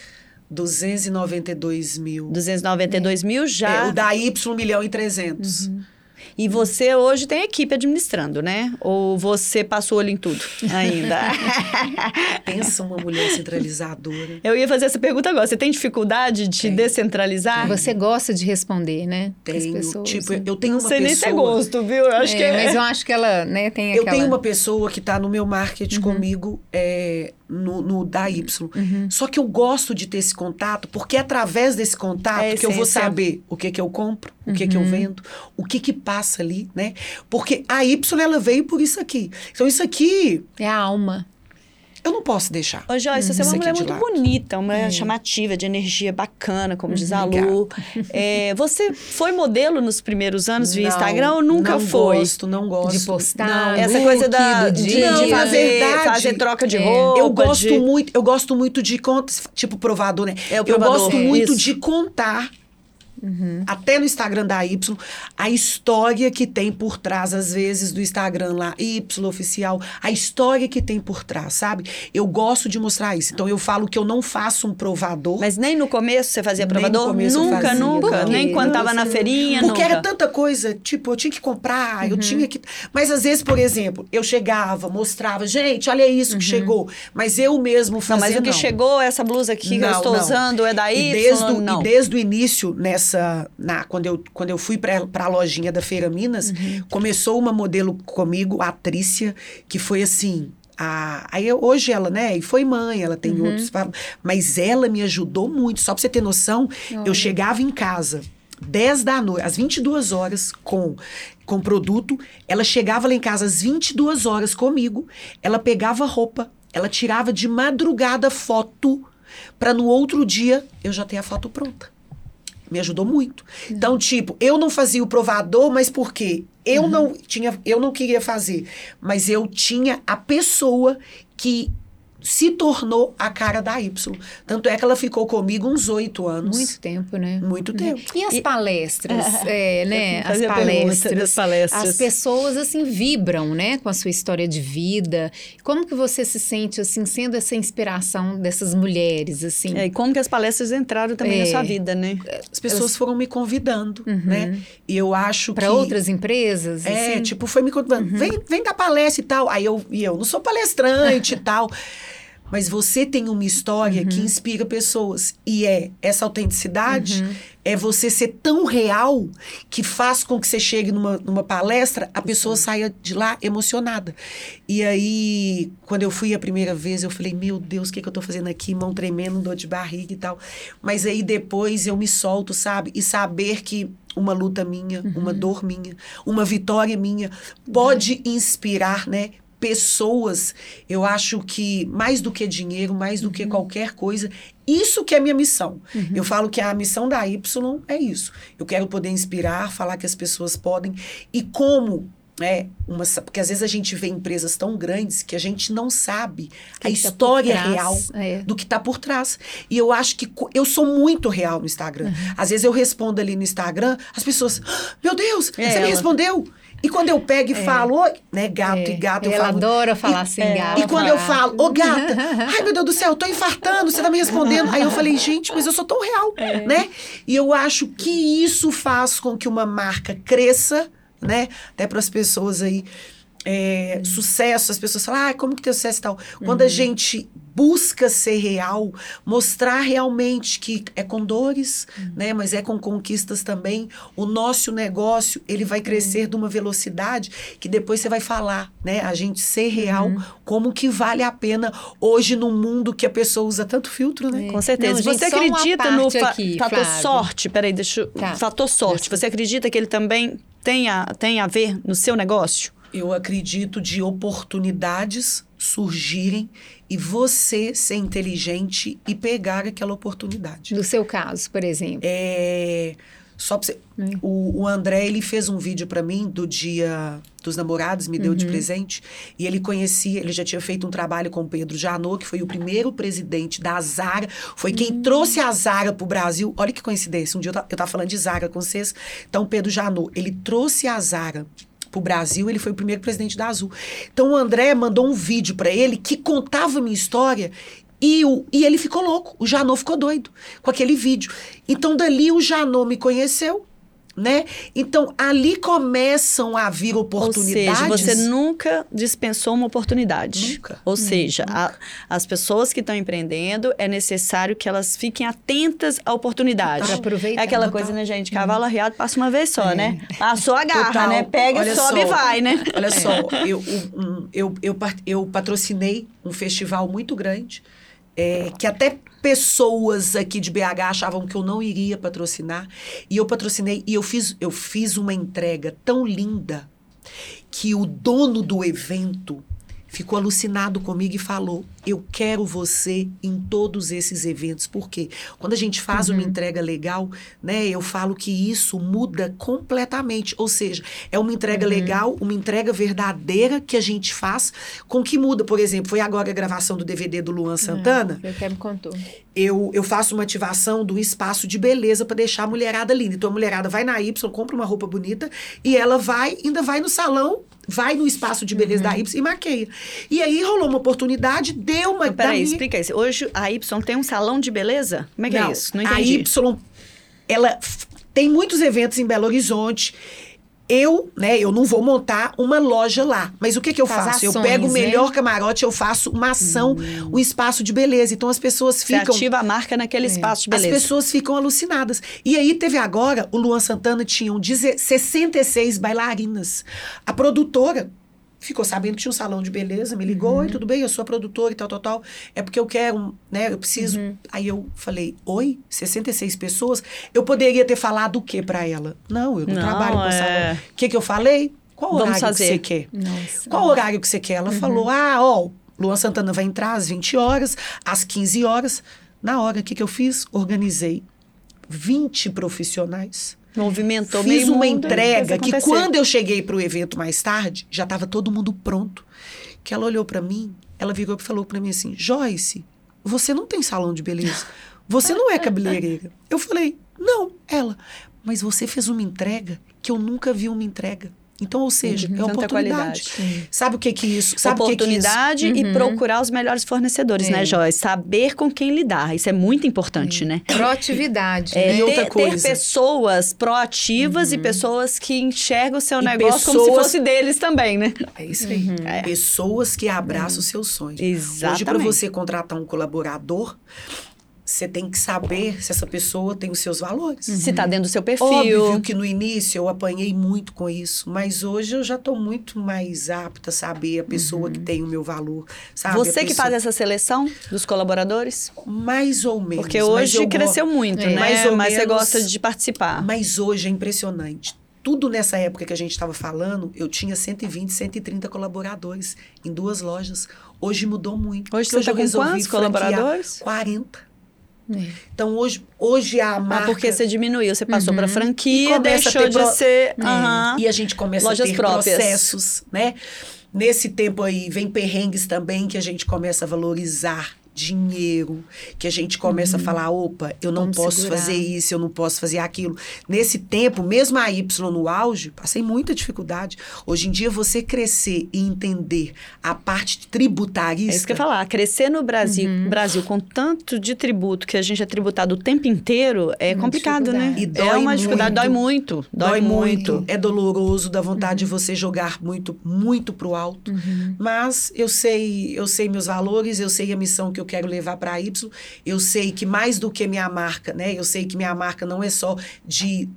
292 mil. 292 mil já. É, o da Y, 1 milhão e 300. E você hoje tem equipe administrando, né? Ou você passou o olho em tudo ainda? Pensa uma mulher centralizadora. Eu ia fazer essa pergunta agora. Você tem dificuldade de Tenho. descentralizar? Você gosta de responder, né? As Tenho, pessoas, tipo, né? eu tenho Não uma sei pessoa... nem se é gosto, viu? Eu acho É, que é. Mas eu acho que ela, né, tem Eu aquela... tenho uma pessoa que está no meu marketing Uhum. comigo é, no, no da Y. Uhum. Só que eu gosto de ter esse contato, porque é através desse contato É que eu vou saber o que que eu compro, o que que Uhum. eu vendo, o que que passa ali, né? Porque a Y, ela veio por isso aqui. Então, isso aqui, É a alma. eu não posso deixar. Ô, Joyce, você é uma aqui mulher de muito lado. bonita, uma mulher chamativa, de energia bacana, como diz a. Lu. É, você foi modelo nos primeiros anos via Não, Instagram ou nunca não foi? gosto, não gosto. De postar, Não, Essa look coisa da, do de, de Não, na fazer, verdade, fazer troca de é. roupa. Eu gosto de... muito, eu gosto muito de contar, tipo provador, né? É, o eu provador, gosto é. muito Isso. de contar. Até no Instagram da Y, a história que tem por trás, às vezes, do Instagram lá, Y oficial, a história que tem por trás, sabe? Eu gosto de mostrar isso. Então, eu falo que eu não faço um provador. Mas nem no começo você fazia provador? nunca, fazia, nunca. não. Nem quando Não, tava na feirinha, Porque nunca. era tanta coisa, tipo, eu tinha que comprar, eu tinha que. Mas às vezes, por exemplo, eu chegava, mostrava, gente, olha isso que chegou. Mas eu mesmo Não, fazia. mas o que não. chegou, essa blusa aqui que eu Não, estou não. usando é da Y? E desde, o, não. e desde o início, nessa. Na, quando, eu, quando eu fui para a lojinha da Feira Minas, Uhum. começou uma modelo comigo, a Trícia, que foi assim. A, aí eu- hoje ela, né? E foi mãe, ela tem Uhum. outros. Mas ela me ajudou muito. Só pra você ter noção, eu chegava em casa. 10 da noite, às 22 horas, com com produto. Ela chegava lá em casa às 22 horas comigo. Ela pegava roupa, ela tirava de madrugada foto para no outro dia eu já ter a foto pronta. Me ajudou muito. Então, tipo, eu não fazia o provador, mas por quê? Eu Uhum. não tinha, eu não queria fazer, mas eu tinha a pessoa que se tornou a cara da Y. Tanto é que ela ficou comigo uns oito anos. Muito tempo, né? Muito tempo. E as E- palestras, é, né? Eu As palestras. das palestras. As pessoas, assim, vibram, né? Com a sua história de vida. Como que você se sente, assim, sendo essa inspiração dessas mulheres, assim? É, e como que as palestras entraram também É. na sua vida, né? As pessoas foram me convidando, né? E eu acho Para que... outras empresas? É, assim? tipo, foi me convidando. Vem, vem dar palestra e tal. Aí eu, e eu não sou palestrante e tal. Mas você tem uma história que inspira pessoas. E é essa autenticidade, é você ser tão real que faz com que você chegue numa, numa palestra, a pessoa saia de lá emocionada. E aí, quando eu fui a primeira vez, eu falei, meu Deus, o que, que eu tô fazendo aqui? Mão tremendo, dor de barriga e tal. Mas aí depois eu me solto, sabe? E saber que uma luta minha, uma dor minha, uma vitória minha, pode inspirar, né? Pessoas, eu acho que mais do que dinheiro, mais do que qualquer coisa, isso que é minha missão. Eu falo que a missão da Y é isso. Eu quero poder inspirar, falar que as pessoas podem. E como é uma. Porque às vezes a gente vê empresas tão grandes que a gente não sabe a Quem tá história trás, real é. do que está por trás. E eu acho que eu sou muito real no Instagram. Às vezes eu respondo ali no Instagram, as pessoas, "Ah, meu Deus, É você me ela. respondeu. E quando eu pego e falo, oi, né, gato É, e gato, eu ela falo. adora falar e, assim, é, gato, E quando eu falo, ô gata, ai meu Deus do céu, eu tô infartando, você tá me respondendo. Aí eu falei, gente, mas eu sou tão real, É. né? E eu acho que isso faz com que uma marca cresça, né? Até para as pessoas aí. é, sucesso, as pessoas falam, ah, como que tem sucesso e tal. Quando Uhum. a gente busca ser real, mostrar realmente que é com dores, Uhum. né, mas é com conquistas também, o nosso negócio, ele vai crescer Uhum. de uma velocidade que depois você vai falar, né, a gente ser real, Uhum. como que vale a pena hoje no mundo que a pessoa usa tanto filtro, né? Com certeza. Não, gente, você acredita no fa- aqui, fator Flávio. sorte? Peraí, deixa eu... Tá. Fator sorte. Você acredita que ele também tem a, tem a ver no seu negócio? Eu acredito de oportunidades surgirem e você ser inteligente e pegar aquela oportunidade. No seu caso, por exemplo. É, só pra você, o, o André, ele fez um vídeo pra mim do dia dos namorados, me deu de presente. E ele conhecia, ele já tinha feito um trabalho com o Pedro Janot, que foi o primeiro presidente da Zara. Foi quem trouxe a Zara pro Brasil. Olha que coincidência. Um dia eu tava, eu tava falando de Zara com vocês. Então, o Pedro Janot, ele trouxe a Zara pro Brasil, ele foi o primeiro presidente da Azul. Então, o André mandou um vídeo pra ele que contava a minha história e, o, e ele ficou louco. O Janot ficou doido com aquele vídeo. Então, dali o Janot me conheceu, né? Então, ali começam a vir Ou oportunidades. seja, você nunca dispensou uma oportunidade. Nunca. Ou seja, a- as pessoas que estão empreendendo, é necessário que elas fiquem atentas à oportunidade. Pra aproveitar. É aquela Total. coisa, né, gente? Cavalo arriado passa uma vez só, né? Passou a garra, Total. né? Pega, Olha sobe e só. vai, né? Olha só, eu, eu, eu, par- eu patrocinei um festival muito grande, é, que até pessoas aqui de BH achavam que eu não iria patrocinar. E eu patrocinei, e eu fiz, eu fiz uma entrega tão linda que o dono do evento ficou alucinado comigo e falou: Eu quero você em todos esses eventos. Por quê? Quando a gente faz uma entrega legal, né, eu falo que isso muda completamente. Ou seja, é uma entrega legal, uma entrega verdadeira que a gente faz com que muda. Por exemplo, foi agora a gravação do DVD do Luan Santana Você até me contou. eu, eu faço uma ativação do espaço de beleza para deixar a mulherada linda. Então a mulherada vai na Y, compra uma roupa bonita e ela vai, ainda vai no salão, vai no espaço de beleza da Y e maqueia. E aí rolou uma oportunidade, deu uma. Então, peraí, minha- explica isso. Hoje a Y tem um salão de beleza? Como é que é isso? Não a entendi. Y, ela tem muitos eventos em Belo Horizonte. Eu, né, eu não vou montar uma loja lá. Mas o que que eu Faz faço? eu ações, pego o né? melhor camarote, eu faço uma ação, um espaço de beleza. Então as pessoas Você ficam ativa a marca naquele espaço de as beleza. pessoas ficam alucinadas. E aí teve agora, o Luan Santana tinha deze- 66 bailarinas. A produtora ficou sabendo que tinha um salão de beleza, me ligou, oi, tudo bem, eu sou a produtora e tal, tal, tal. É porque eu quero, né, eu preciso. Aí eu falei, oi, 66 pessoas? Eu poderia ter falado o que para ela? Não, eu não, Não, trabalho com é. salão. O que que eu falei? Qual Vamos horário fazer. que você quer? Nossa. Qual horário que você quer? Ela falou, ah, ó, Luan Santana vai entrar às 20 horas, às 15 horas. Na hora, o que que eu fiz? Organizei 20 profissionais. Movimentou Fiz meio uma mundo, entrega que quando eu cheguei para o evento mais tarde, já estava todo mundo pronto. Que ela olhou para mim, ela virou e falou para mim assim: Joyce, você não tem salão de beleza. Você não é cabeleireira. Eu falei: não, ela. Mas você fez uma entrega que eu nunca vi uma entrega. Então, ou seja, é Tanta oportunidade. Sabe o que que isso? Sabe o que que isso? oportunidade e procurar os melhores fornecedores, né, É. Joyce? Saber com quem lidar. Isso é muito importante, né? Proatividade. É, né? E outra ter, ter coisa. pessoas proativas e pessoas que enxergam o seu E negócio como se pessoas- fosse deles também, né? É isso aí. Pessoas que abraçam os seus sonhos. Hoje, para Exatamente. você contratar um colaborador, você tem que saber se essa pessoa tem os seus valores. Se tá dentro do seu perfil. Óbvio que no início eu apanhei muito com isso, mas hoje eu já estou muito mais apta a saber a pessoa que tem o meu valor, sabe? Você que faz essa seleção dos colaboradores? Mais ou menos. Porque mas hoje eu go- cresceu muito, É. né? Mais ou Mas você menos- gosta de participar. Mas hoje é impressionante. Tudo nessa época que a gente estava falando, eu tinha 120, 130 colaboradores em duas lojas. Hoje mudou muito. Hoje você tá eu com resolvi quantos franquear colaboradores? 40. É. Então hoje, hoje a Ah, marca... porque você diminuiu, você passou Uhum. pra E franquia, deixou de pro- ser. Aham. E a gente começa Lojas a ter próprias. processos, né? Nesse tempo aí, vem perrengues também que a gente começa a valorizar dinheiro, que a gente começa a falar, opa, eu não Vamos posso segurar. fazer isso, eu não posso fazer aquilo. Nesse tempo, mesmo a Y no auge, passei muita dificuldade. Hoje em dia, você crescer e entender a parte tributarista... É isso que eu ia falar. Crescer no Brasil, Uhum. Brasil com tanto de tributo que a gente é tributado o tempo inteiro é complicado, né? E é dói uma dificuldade, muito. dói muito. Dói, muito. É doloroso, dá vontade de você jogar muito, muito pro alto. Mas eu sei, eu sei meus valores, eu sei a missão que eu quero levar para Y. Eu sei que mais do que minha marca, né? Eu sei que minha marca não é só de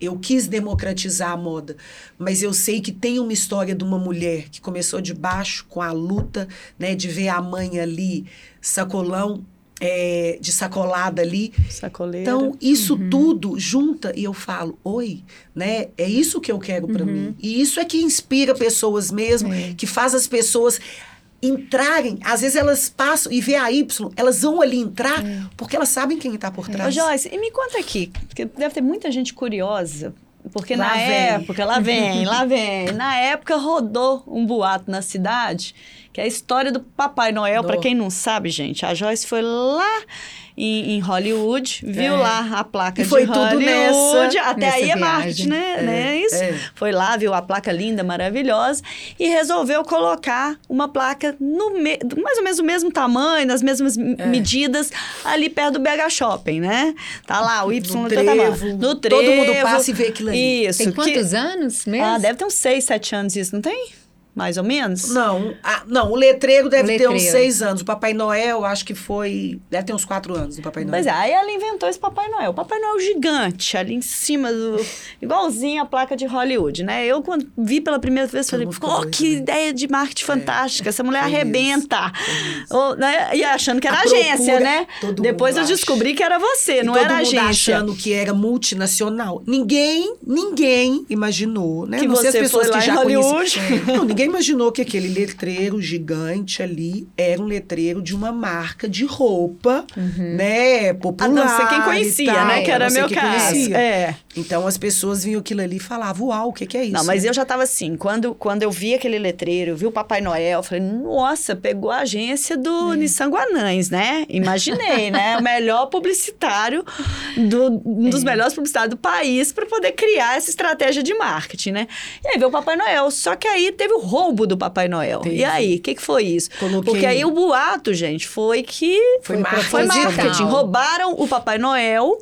eu quis democratizar a moda, mas eu sei que tem uma história de uma mulher que começou de baixo com a luta, né, de ver a mãe ali, sacolão, é, de sacolada ali, Sacoleira. então, isso tudo junta e eu falo, oi, né? É isso que eu quero para mim. E isso é que inspira pessoas mesmo, É. que faz as pessoas entrarem. Às vezes elas passam e vê a Y, elas vão ali entrar porque elas sabem quem está por Ô, trás. Joyce, e me conta aqui, porque deve ter muita gente curiosa. Porque Lá na vem. época, lá vem, lá vem. Na época rodou um boato na cidade, que é a história do Papai Noel. Para quem não sabe, gente, a Joyce foi lá em, em Hollywood, viu É. lá a placa E foi de tudo Hollywood. nessa- Até nessa aí é viagem. marketing, né? É, né? Isso. é. Foi lá, viu a placa linda, maravilhosa, e resolveu colocar uma placa no me- do- mais ou menos o mesmo tamanho, nas mesmas É. medidas, ali perto do BH Shopping, né? Tá lá, o Y No tá trevo. No Todo trevo. mundo passa e vê aquilo ali. Isso. Tem que- quantos anos mesmo? Ah, deve ter uns 6, 7 anos isso, não tem? Mais ou menos? Não, a- não, o letreiro deve O ter uns letreiro. seis anos. O Papai Noel, acho que foi. Deve ter uns quatro anos o Papai Noel. Pois é, aí ela inventou esse Papai Noel. O Papai Noel gigante, ali em cima do. igualzinho a placa de Hollywood, né? Eu, quando vi pela primeira vez, Todo falei, doido, que né? ideia de marketing fantástica. Essa mulher foi mesmo, arrebenta. mesmo. Ou, né? E achando que era A agência, procura, né? Depois eu acha. descobri que era você, E não era agência. achando que era multinacional. Ninguém, ninguém imaginou, né? Que não sei as você pessoas que já Hollywood. conheciam. Não, ninguém imaginou que aquele letreiro gigante ali era um letreiro de uma marca de roupa, né? Popular. A não ser quem conhecia, tal, né? Que era meu caso. conhecia. É. Então as pessoas vinham aquilo ali e falavam, uau, o que, que é isso? Não, mas eu já tava assim, quando, quando eu vi aquele letreiro, eu vi o Papai Noel, eu falei, nossa, pegou a agência do Nissan Guanães, né? Imaginei, né? O melhor publicitário, do, um dos melhores publicitários do país para poder criar essa estratégia de marketing, né? E aí veio o Papai Noel, só que aí teve o roubo do Papai Noel. Teve. E aí, o que, que foi isso? Coloquei- Porque aí o boato, gente, foi que Foi Foi marketing. foi marketing. Roubaram o Papai Noel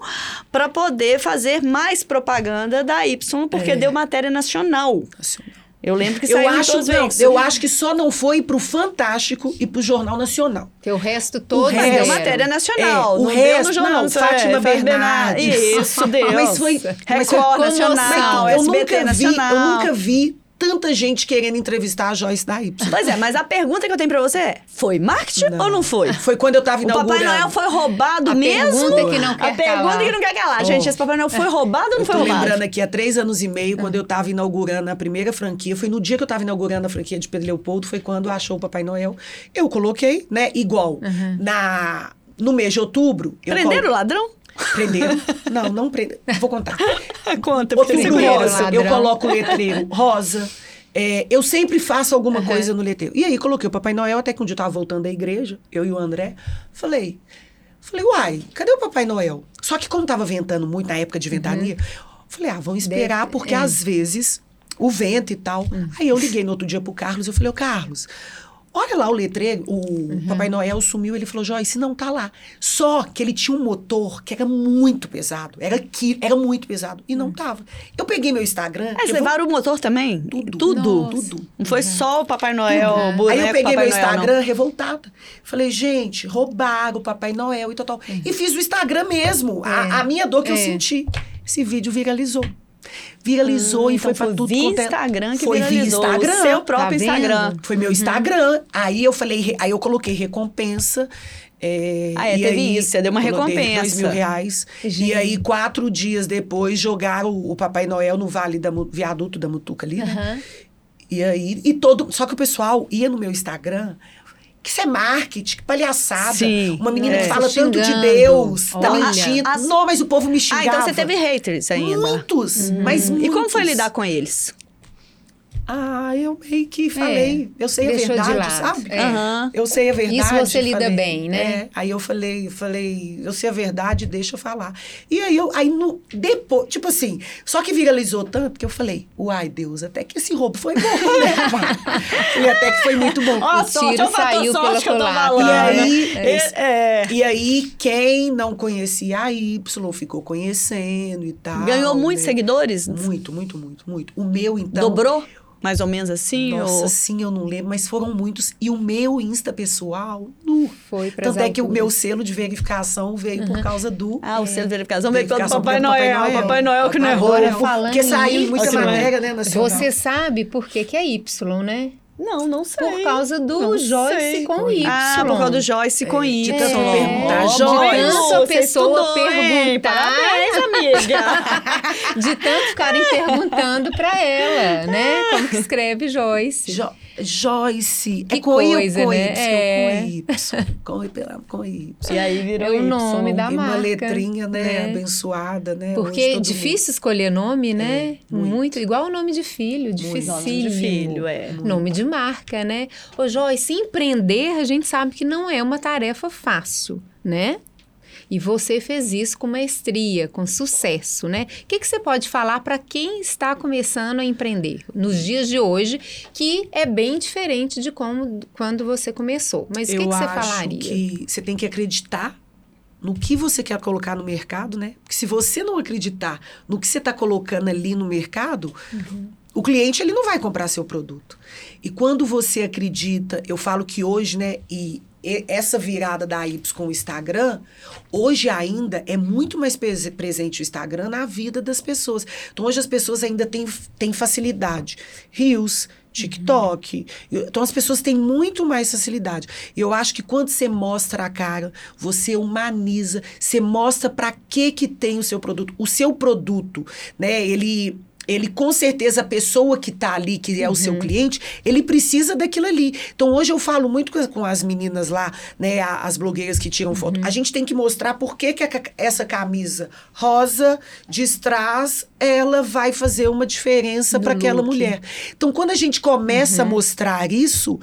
para poder fazer mais propaganda da Y, porque É. deu matéria nacional. Nacional. Eu lembro que Eu saiu em acho, todos os não, eu acho que só não foi pro Fantástico e pro Jornal Nacional. Porque o resto todo resto- Mas deu É. matéria nacional. É, o não resto- deu no jornal. não, Fátima é, Bernardes. Isso, deu. Mas foi- mas foi Record comoção. Nacional, eu SBT nunca vi, eu Nacional. nunca vi tanta gente querendo entrevistar a Joyce da Y. Pois é, mas a pergunta que eu tenho pra você é: foi marketing ou não foi? Foi quando eu tava O inaugurando. Papai Noel foi roubado A mesmo? pergunta que não quer A pergunta calar. que não quer calar. Gente, esse Papai Noel foi roubado ou não Eu foi tô roubado? lembrando aqui, há três anos e meio, quando eu tava inaugurando a primeira franquia, foi no dia que eu tava inaugurando a franquia de Pedro Leopoldo, foi quando achou o Papai Noel. Eu coloquei, né, igual, na, no mês de outubro. Prenderam o colo- ladrão? Prenderam. Não, não prenderam. Vou contar. Conta, porque Outubro curiosa. rosa, eu coloco o letreiro rosa. É, eu sempre faço alguma coisa no letreiro. E aí coloquei o Papai Noel, até que um dia eu tava voltando da igreja, eu e o André. Falei, falei, uai, cadê o Papai Noel? Só que como tava ventando muito na época de ventania, falei, ah, vamos esperar, porque é. às vezes o vento e tal. Aí eu liguei no outro dia pro Carlos, eu falei, ô Carlos. Olha lá o letreiro, o Papai Noel sumiu, ele falou, Joyce, não tá lá. Só que ele tinha um motor que era muito pesado, era aqui, era muito pesado, e não tava. Eu peguei meu Instagram... Eles eu vou- levaram o motor também? Tudo. Tudo? Tudo. Não foi só o Papai Noel, o boneco Aí eu peguei Papai meu Noel, não. Instagram revoltada. Falei, gente, roubaram o Papai Noel e tal, tal. E fiz o Instagram mesmo. A, a minha dor que eu É. senti. Esse vídeo viralizou. Viralizou Hum, e então foi pra foi tudo via quanto é- Instagram que foi via viralizou, o Instagram. seu próprio Tá? Instagram. Foi meu Instagram. Aí eu falei, aí eu coloquei recompensa. é, Ah, é, teve aí isso, você deu uma recompensa. Dois mil reais. Gente. E aí, quatro dias depois, jogaram o Papai Noel no Vale da Viaduto da Mutuca ali, né? Aham. E aí, e todo. Só que o pessoal ia no meu Instagram. Que isso é marketing, que palhaçada. Sim, Uma menina é. que fala tanto de. Deus, tá mentindo. As- Não, mas o povo me Ah, xingava. então você teve haters ainda. Muitos, mas muitos. E como foi lidar com eles? Ah, eu meio que falei. eu sei a É, verdade, sabe? É. Eu sei a verdade. Isso você lida falei, bem, né? É. Aí eu falei, eu falei, eu sei a verdade, deixa eu falar. E aí eu, aí no, depois, tipo assim, só que viralizou tanto que eu falei, uai, Deus, até que esse roubo foi bom, né, falei, até que foi muito bom. Ó, O tiro saiu sorte pela que eu tô culatra. falando. E aí, É, é. E aí, quem não conhecia a Y ficou conhecendo e tal. Ganhou muitos né? seguidores? Muito, muito, muito, muito. O meu, então. Dobrou? Mais ou menos assim? Nossa, ou... sim, eu não lembro, mas foram muitos. E o meu Insta pessoal, nu. Foi para Tanto é que o meu selo de verificação veio por causa do. Ah, o selo de verificação veio pelo Verificação Papai pelo Noel. Papai Noel que não Agora, errou. falando Porque saiu muita matéria, né, nacional. Você sabe por que, que é Y, né? Não, não sei. Por causa do Não Joyce sei. com Y. Ah, por causa do Joyce com Y. de tanto É. perguntar, Joyce, tanto a pessoa estudou, perguntar. Parabéns, amiga. De tanto ficarem perguntando pra ela, né? Como que escreve Joyce. Jo Joyce. Que é com coisa, com né? Y? É. Com Y. Com Y. Y. e aí virou É o Y. nome da e uma marca, letrinha, né? né? Abençoada, né? Porque Hoje é difícil escolher nome, né? É, muito. muito. Igual o nome de filho, Nome dificílimo. de filho, é. Nome de marca, né? Ô, Joyce, empreender, a gente sabe que não é uma tarefa fácil, né? E você fez isso com maestria, com sucesso, né? O que, que você pode falar para quem está começando a empreender nos dias de hoje, que é bem diferente de como quando você começou? Mas o que, que você falaria? que você tem que acreditar no que você quer colocar no mercado, né? Porque se você não acreditar no que você está colocando ali no mercado, o cliente ele não vai comprar seu produto. E quando você acredita, eu falo que hoje, né? E essa virada da Ips com o Instagram, hoje ainda é muito mais pres- presente o Instagram na vida das pessoas. Então, hoje as pessoas ainda têm, têm facilidade. Rios, TikTok. Então, as pessoas têm muito mais facilidade. E eu acho que quando você mostra a cara, você humaniza, você mostra para que que tem o seu produto. O seu produto, né? Ele ele com certeza a pessoa que está ali, que é o seu cliente, ele precisa daquilo ali. Então hoje eu falo muito com as, meninas lá, né, as blogueiras que tiram foto. A gente tem que mostrar por que, que essa camisa rosa de strass, ela vai fazer uma diferença para aquela mulher. Então quando a gente começa a mostrar isso,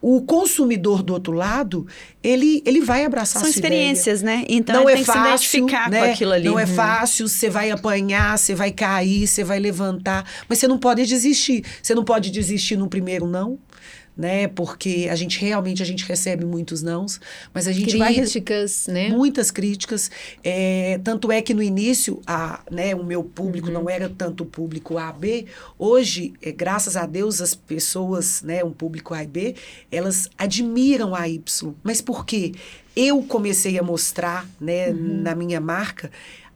o consumidor do outro lado, ele, ele vai abraçar São experiências, né? Então não ele é tem que fácil, se identificar né? com aquilo ali. Não é fácil, você vai apanhar, você vai cair, você vai levantar, mas você não pode desistir. Você não pode desistir no primeiro não, né? Porque a gente realmente a gente recebe muitos nãos, mas a gente vai Críticas, né? muitas críticas. É, tanto é que no início, a, né, o meu público não era tanto o público A, B. Hoje, é, graças a Deus, as pessoas, né, um público A e B, elas admiram a Y. Mas por quê? Eu comecei a mostrar né, na minha marca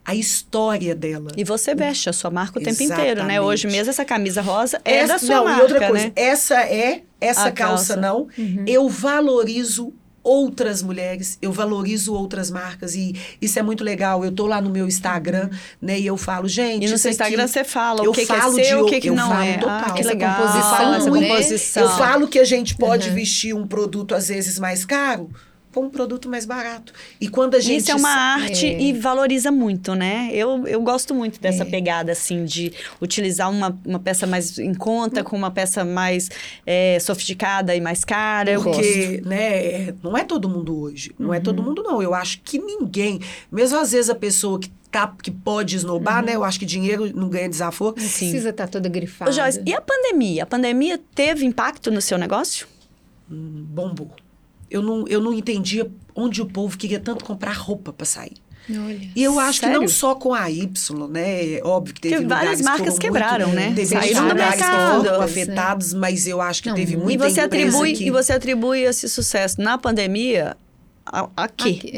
a história dela. E você veste a sua marca o tempo Exatamente. inteiro, né? Hoje mesmo essa camisa rosa é essa, da sua não, marca, e outra coisa, né? essa é, essa calça, calça. não. Uhum. Eu valorizo outras mulheres, eu valorizo outras marcas e isso é muito legal. Eu tô lá no meu Instagram, né, e eu falo, gente, E no seu Instagram aqui- você fala eu o que, que é falo seu, de- o que, que eu não falo é. total. Ah, que Essa legal. composição, essa né? composição. Eu falo que a gente pode Uhum. vestir um produto às vezes mais caro com um produto mais barato. E quando a gente Isso é uma arte É. e valoriza muito, né? Eu, eu gosto muito dessa É. pegada, assim, de utilizar uma, uma peça mais em conta com uma peça mais é, sofisticada e mais cara. Eu gosto. Porque, né, não é todo mundo hoje. Não é Uhum. todo mundo, não. Eu acho que ninguém, mesmo às vezes a pessoa que, tá, que pode esnobar, Uhum. né? Eu acho que dinheiro não ganha desaforo. Não precisa estar toda grifada. Ô, Joyce, e a pandemia? A pandemia teve impacto no seu negócio? Hum, bombou. Eu não, eu não entendia onde o povo queria tanto comprar roupa para sair. Olha. E eu acho que Sério? não só com a Y, né? É Óbvio que teve Porque várias que marcas foram quebraram, muito, né? Teve Saíram do que mercado. foram É. afetados, mas eu acho que Não, teve e E muita você, atribui, que... e você atribui esse sucesso na pandemia a, a quê, A quê? É.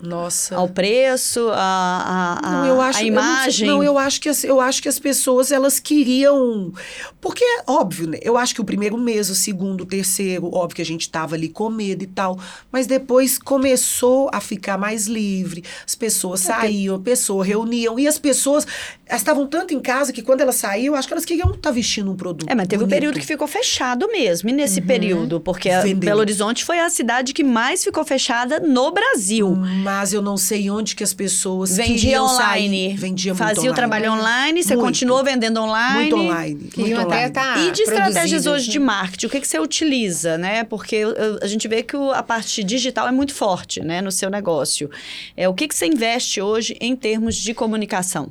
Nossa. Ao preço, a, a, a, Não, eu acho, a eu não imagem? não, eu acho que as, eu acho que as pessoas elas queriam, porque é óbvio, né? Eu acho que o primeiro mês, o segundo, o terceiro, óbvio que a gente tava ali com medo e tal, mas depois começou a ficar mais livre. As pessoas É saíam, pessoas reuniam e as pessoas estavam tanto em casa que quando elas saíam, eu acho que elas queriam estar vestindo um produto. É, mas teve um bonito. período que ficou fechado mesmo. E nesse período, porque a. Belo Horizonte foi a cidade que mais ficou fechada no Brasil. Mas eu não sei onde que as pessoas Vendia queriam online. sair. Vendia muito Fazia o online. trabalho online, você Muito. continuou vendendo online. Muito online. Muito online. estar E de estratégias produzidas, hoje de marketing, o que, que você utiliza, né? Porque a gente vê que o- a parte digital é muito forte, né, no seu negócio. É, o que, que você investe hoje em termos de comunicação?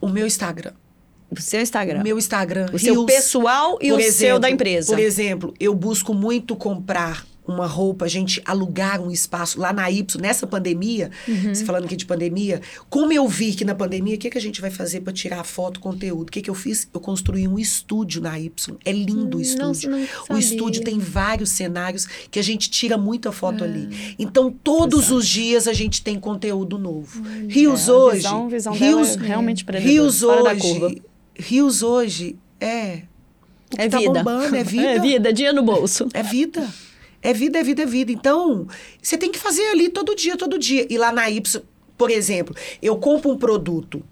O meu Instagram. O seu Instagram. O meu Instagram. o seu Reels, pessoal e o por seu exemplo, da empresa. Por exemplo, eu busco muito comprar uma roupa, a gente alugar um espaço lá na Y, nessa pandemia, Uhum. você falando aqui de pandemia, como eu vi que na pandemia, o que, que a gente vai fazer para tirar foto, conteúdo? O que, que eu fiz? Eu construí um estúdio na Y. É lindo o Hum, não- estúdio. não o estúdio tem vários cenários que a gente tira muita foto Ah. ali. Então, todos os dias a gente tem conteúdo novo. Rios É, hoje. visão- visão Rios, dela é realmente Rios hoje. Rios hoje é. O que É tá vida. bombando, é vida. É vida, dia no bolso. É vida. É vida, é vida, é vida. Então, você tem que fazer ali todo dia, todo dia. E lá na Y, por exemplo, eu compro um produto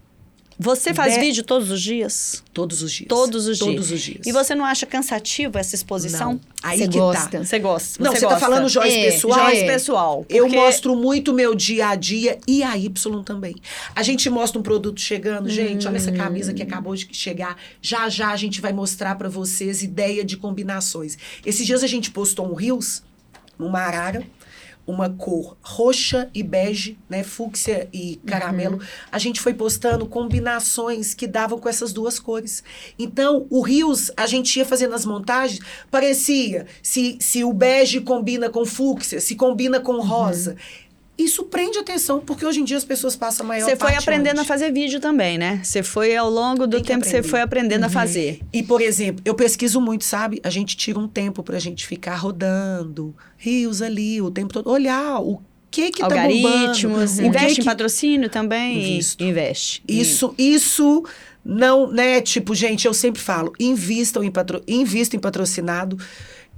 Você faz De- vídeo todos os dias? todos os dias. Todos os dias. Todos os dias. E você não acha cansativo essa exposição? Não. Aí Você que gosta? tá. Você gosta? Não, você, gosta. tá falando Joyce É, pessoal? Joyce É. pessoal. Eu porque- mostro muito meu dia a dia e a Y também. A gente mostra um produto chegando, gente, olha essa camisa que acabou de chegar. Já já a gente vai mostrar pra vocês ideia de combinações. Esses dias a gente postou um Reels, uma arara, uma cor roxa e bege, né, fúcsia e caramelo. A gente foi postando combinações que davam com essas duas cores. Então, o Reels, a gente ia fazendo as montagens, parecia se, se o bege combina com fúcsia, se combina com rosa. Isso prende atenção, porque hoje em dia as pessoas passam a maior Você foi aprendendo onde? a fazer vídeo também, né? Você foi ao longo do Tem tempo, você foi aprendendo a fazer. E, por exemplo, eu pesquiso muito, sabe? A gente tira um tempo pra gente ficar rodando rios ali o tempo todo, olhar o que que tá bombando. O que investe em patrocínio também? Invisto. Investe. Isso, isso não, né? Tipo, gente, eu sempre falo, invistam em patro, invisto em patrocinado.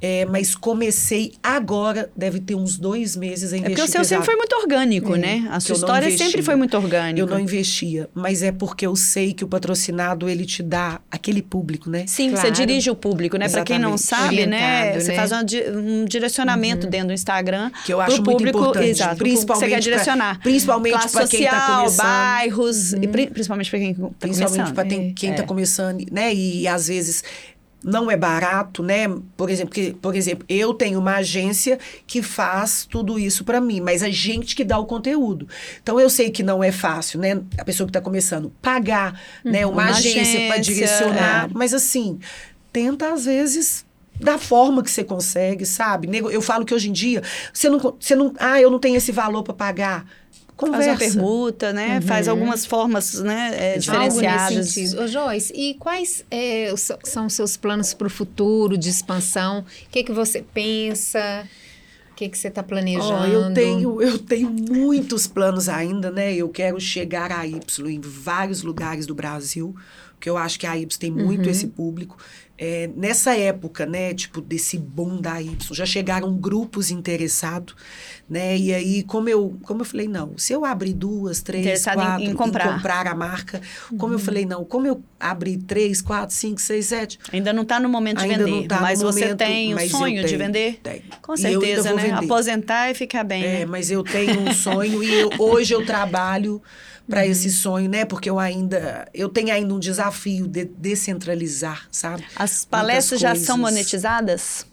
É, mas comecei agora, deve ter uns dois meses a É investir porque o seu pesado. sempre foi muito orgânico, né? A sua história investia. sempre foi muito orgânica. Eu não investia, mas é porque eu sei que o patrocinado ele te dá aquele público, né? Sim, você Claro. dirige o público, né? Para quem não sabe, né? Você né? faz um direcionamento dentro do Instagram. Que eu pro acho muito público, importante, Exato, pro que você quer principalmente pra- direcionar. principalmente pra quem tá social, começando. bairros, e pri- principalmente para quem tá Principalmente começando. para quem está É. começando, né? E, às vezes não é barato, né? Por exemplo, que, por exemplo, eu tenho uma agência que faz tudo isso para mim, mas a gente que dá o conteúdo. Então eu sei que não é fácil, né? A pessoa que está começando pagar, né? Uma, Uma agência para agência, direcionar, é. mas assim tenta às vezes da forma que você consegue, sabe? Eu falo que hoje em dia você não, você não, ah, eu não tenho esse valor para pagar. Faz Conversa. uma permuta, né? Faz algumas formas né, é. Algo diferenciadas. nesse sentido. Ô, Joyce, e quais é, são os seus planos para o futuro de expansão? O que, que você pensa? O que, que você está planejando? Oh, eu, tenho, eu tenho muitos planos ainda, né? Eu quero chegar a Y em vários lugares do Brasil, porque eu acho que a Y tem muito uhum. esse público. É, nessa época, né, tipo, desse boom da Y, já chegaram grupos interessados, né? E aí, como eu, como eu falei, não, se eu abrir duas, três, quatro, em, em, comprar. em, comprar. a marca, como eu uhum. falei, não, como eu abri três, quatro, cinco, seis, sete... Ainda não está no momento de vender, tá mas você momento, tem o sonho tenho, de vender? Tenho. Com certeza, né? Vender. Aposentar e ficar bem, É, né? mas eu tenho um sonho e eu, hoje eu trabalho para uhum. esse sonho, né? Porque eu ainda eu tenho ainda um desafio de descentralizar, sabe? As palestras já são monetizadas?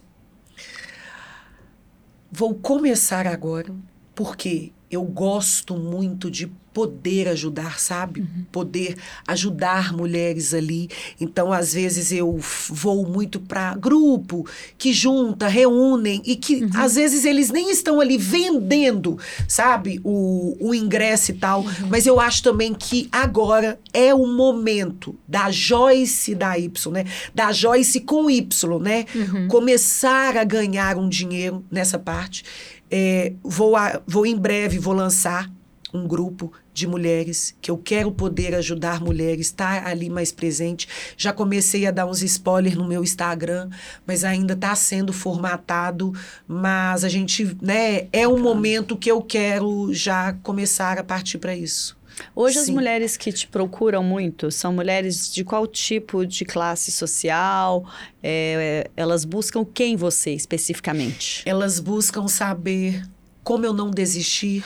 Vou começar agora, porque eu gosto muito de poder ajudar, sabe? Uhum. Poder ajudar mulheres ali. Então, às vezes, eu vou muito para grupo que junta, reúnem e que, uhum. às vezes, eles nem estão ali vendendo, sabe? O, o ingresso e tal. Uhum. Mas eu acho também que agora é o momento da Joyce da Y, né? Da Joyce com Y, né? Uhum. Começar a ganhar um dinheiro nessa parte. É, vou, a, vou em breve, vou lançar um grupo de mulheres, que eu quero poder ajudar mulheres, estar tá ali mais presente. Já comecei a dar uns spoilers no meu Instagram, mas ainda está sendo formatado. Mas a gente, né, é um momento que eu quero já começar a partir para isso. Hoje Sim. as mulheres que te procuram muito são mulheres de qual tipo de classe social? É, elas buscam quem você especificamente? Elas buscam saber como eu não desistir,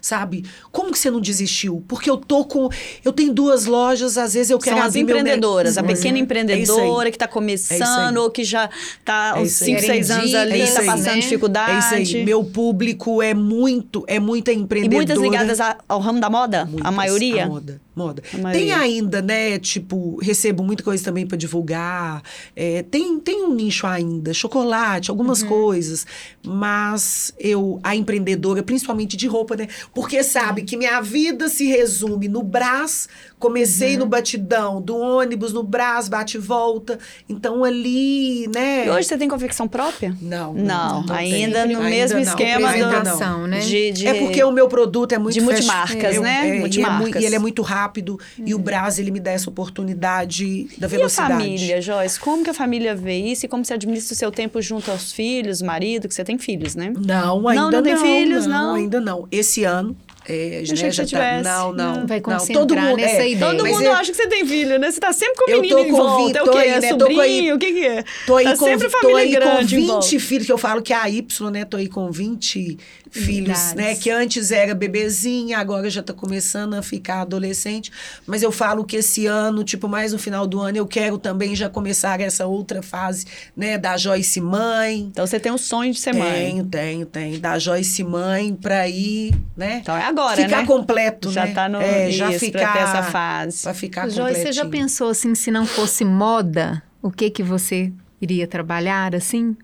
sabe? Como que você não desistiu? Porque eu tô com. Eu tenho duas lojas, às vezes eu quero São as empreendedoras, meu... a pequena é empreendedora é que está começando, é ou que já está aos 5, 6 anos ali, está é passando né? dificuldade. É isso aí. Meu público é muito, é muita empreendedora. E muitas ligadas ao ramo da moda? Muitas, a maioria? A moda moda. Tem ainda, né? Tipo, recebo muita coisa também para divulgar. É, tem, tem um nicho ainda, chocolate, algumas uhum. coisas. Mas eu, a empreendedora, principalmente de roupa, né? Porque sabe que minha vida se resume no Brás. Comecei uhum. no batidão do ônibus, no Brás, bate e volta. Então ali, né? E hoje você tem confecção própria? Não. Não, não, não ainda no ainda mesmo não. esquema não. né? De, de, é porque o meu produto é muito de multimarcas, né? É, multimarcas. E, é, e ele é muito rápido rápido hum. e o Brás ele me dá essa oportunidade da velocidade. E a família, Joyce? Como que a família vê isso e como você administra o seu tempo junto aos filhos, marido, que você tem filhos, né? Não, ainda não. Não, tem filhos, não, não? ainda não. Esse ano é, Achei né, que você tá, não, não. Vai concentrar não, todo mundo, nessa é, ideia. Todo mundo eu, acha que você tem filho, né? Você tá sempre com menino em volta. É o quê? Aí, é né, sobrinho? Aí, o que que é? Tô aí tá com, sempre família tô aí grande com 20 filhos, que eu falo que é a Y, né? Tô aí com 20 filhos, né? Que antes era bebezinha, agora já tá começando a ficar adolescente. Mas eu falo que esse ano, tipo, mais no final do ano, eu quero também já começar essa outra fase, né? Da Joyce mãe. Então você tem um sonho de ser tenho, mãe. Tenho, tenho, tenho. Da Joyce mãe pra ir, né? Então é agora, Ficar né? completo, já né? tá no é, já isso, ficar, pra ter essa fase. Pra ficar Joyce, você já pensou assim, se não fosse moda, o que que você iria trabalhar assim?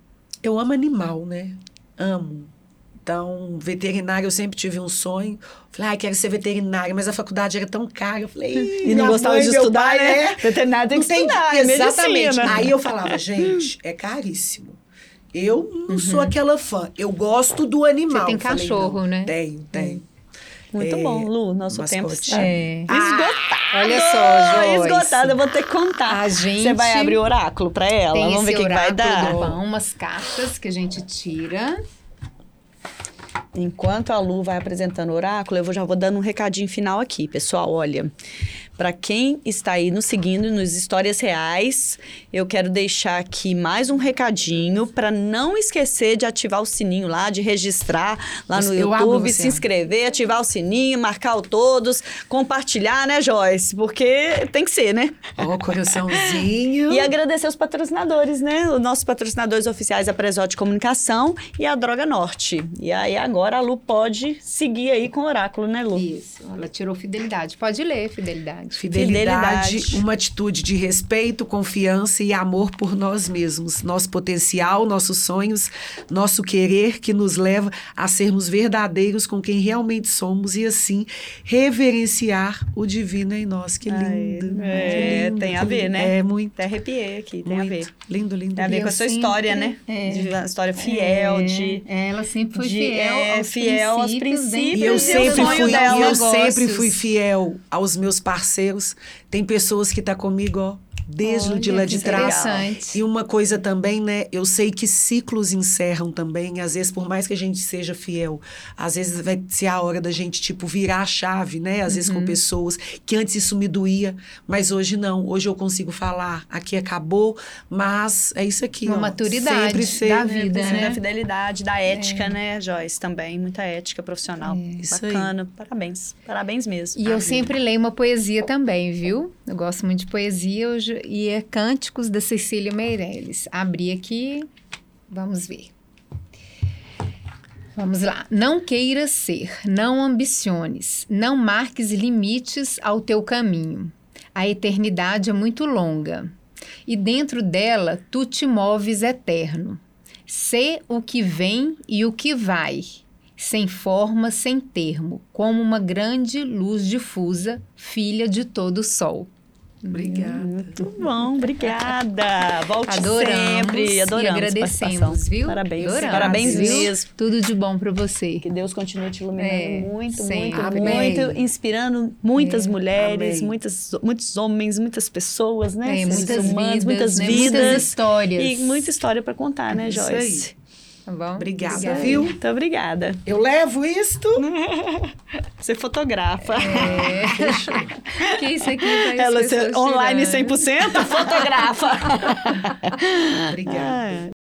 Eu amo animal, né? Amo. Então, veterinária, eu sempre tive um sonho. Falei, ah, quero ser veterinária, mas a faculdade era tão cara. Eu falei, e não gostava mãe, de estudar, pai, né? É, veterinária tem que tem, estudar, é Exatamente. Medicina. Aí eu falava, gente, é caríssimo. Eu não uhum. sou aquela fã. Eu gosto do animal. Você tem falei, cachorro, né? Tenho, tenho. Muito é, bom, Lu. Nosso tempo está é. esgotado. Olha só, Joyce. Esgotado, eu vou ter que contar. A gente Você vai abrir o oráculo para ela. Vamos ver o que, que vai dar. Bom, umas cartas que a gente tira. Enquanto a Lu vai apresentando o oráculo, eu já vou dando um recadinho final aqui, pessoal. Olha, para quem está aí nos seguindo nos Histórias Reais, eu quero deixar aqui mais um recadinho para não esquecer de ativar o sininho lá, de registrar lá no eu YouTube, se inscrever, ativar o sininho, marcar o todos, compartilhar, né, Joyce? Porque tem que ser, né? Ó, oh, coraçãozinho. e agradecer os patrocinadores, né? Os nossos patrocinadores oficiais, a Presote Comunicação e a Droga Norte. E aí agora a Lu pode seguir aí com o oráculo, né, Lu? Isso. Ela tirou fidelidade. Pode ler, fidelidade. Fidelidade, Fidelidade. uma atitude de respeito, confiança e amor por nós mesmos, nosso potencial, nossos sonhos, nosso querer que nos leva a sermos verdadeiros com quem realmente somos e assim reverenciar o divino em nós. Que Ai, lindo. é, que lindo, tem a ver, lindo. né? É muito. Até arrepiei aqui, tem a ver. muito. Lindo, lindo. Tem a ver lindo. com a sua história, né? sempre- De uma história fiel, É, de... Ela sempre foi de- fiel, é, aos fiel aos princípios. E eu sempre fui, eu sempre fui fiel aos meus parceiros. Tem pessoas que tá comigo, ó, desde o de Olha, lá de trás. interessante. E uma coisa também, né? Eu sei que ciclos encerram também. Às vezes, por mais que a gente seja fiel, às vezes vai ser a hora da gente, tipo, virar a chave, né? Às vezes Uhum. com pessoas que antes isso me doía, mas hoje não. Hoje eu consigo falar, aqui acabou, mas é isso aqui. Uma ó. maturidade Sempre ser, da né? vida, Né? Da fidelidade, da ética, né, Joyce? Também, muita ética profissional. Isso aí. Bacana. Parabéns. Parabéns mesmo. E eu sempre leio uma poesia também, viu? Eu gosto muito de poesia hoje, e é Cânticos da Cecília Meirelles. Abri aqui, vamos ver. Vamos lá. Não queiras ser, não ambiciones, não marques limites ao teu caminho. A eternidade é muito longa, e dentro dela tu te moves eterno. Sê o que vem e o que vai, sem forma, sem termo, como uma grande luz difusa, filha de todo o sol. Obrigada. Muito bom, obrigada. Volte Adoramos sempre. e Adoramos. a agradecemos, viu? Parabéns. Adoramos, Parabéns viu? mesmo. Tudo de bom para você. Que Deus continue te iluminando É, muito, muito, Amém. muito, inspirando muitas É, mulheres, amém. muitas, muitos homens, muitas pessoas, né? É, muitas humanos, vidas, muitas né? vidas. muitas histórias. E muita história para contar, né, Isso Joyce? Tá bom? Obrigada, viu? Muito obrigada. Eu levo isto. Você fotografa. É. que isso aqui vai Ela online 100%, fotografa. Obrigada. Ah,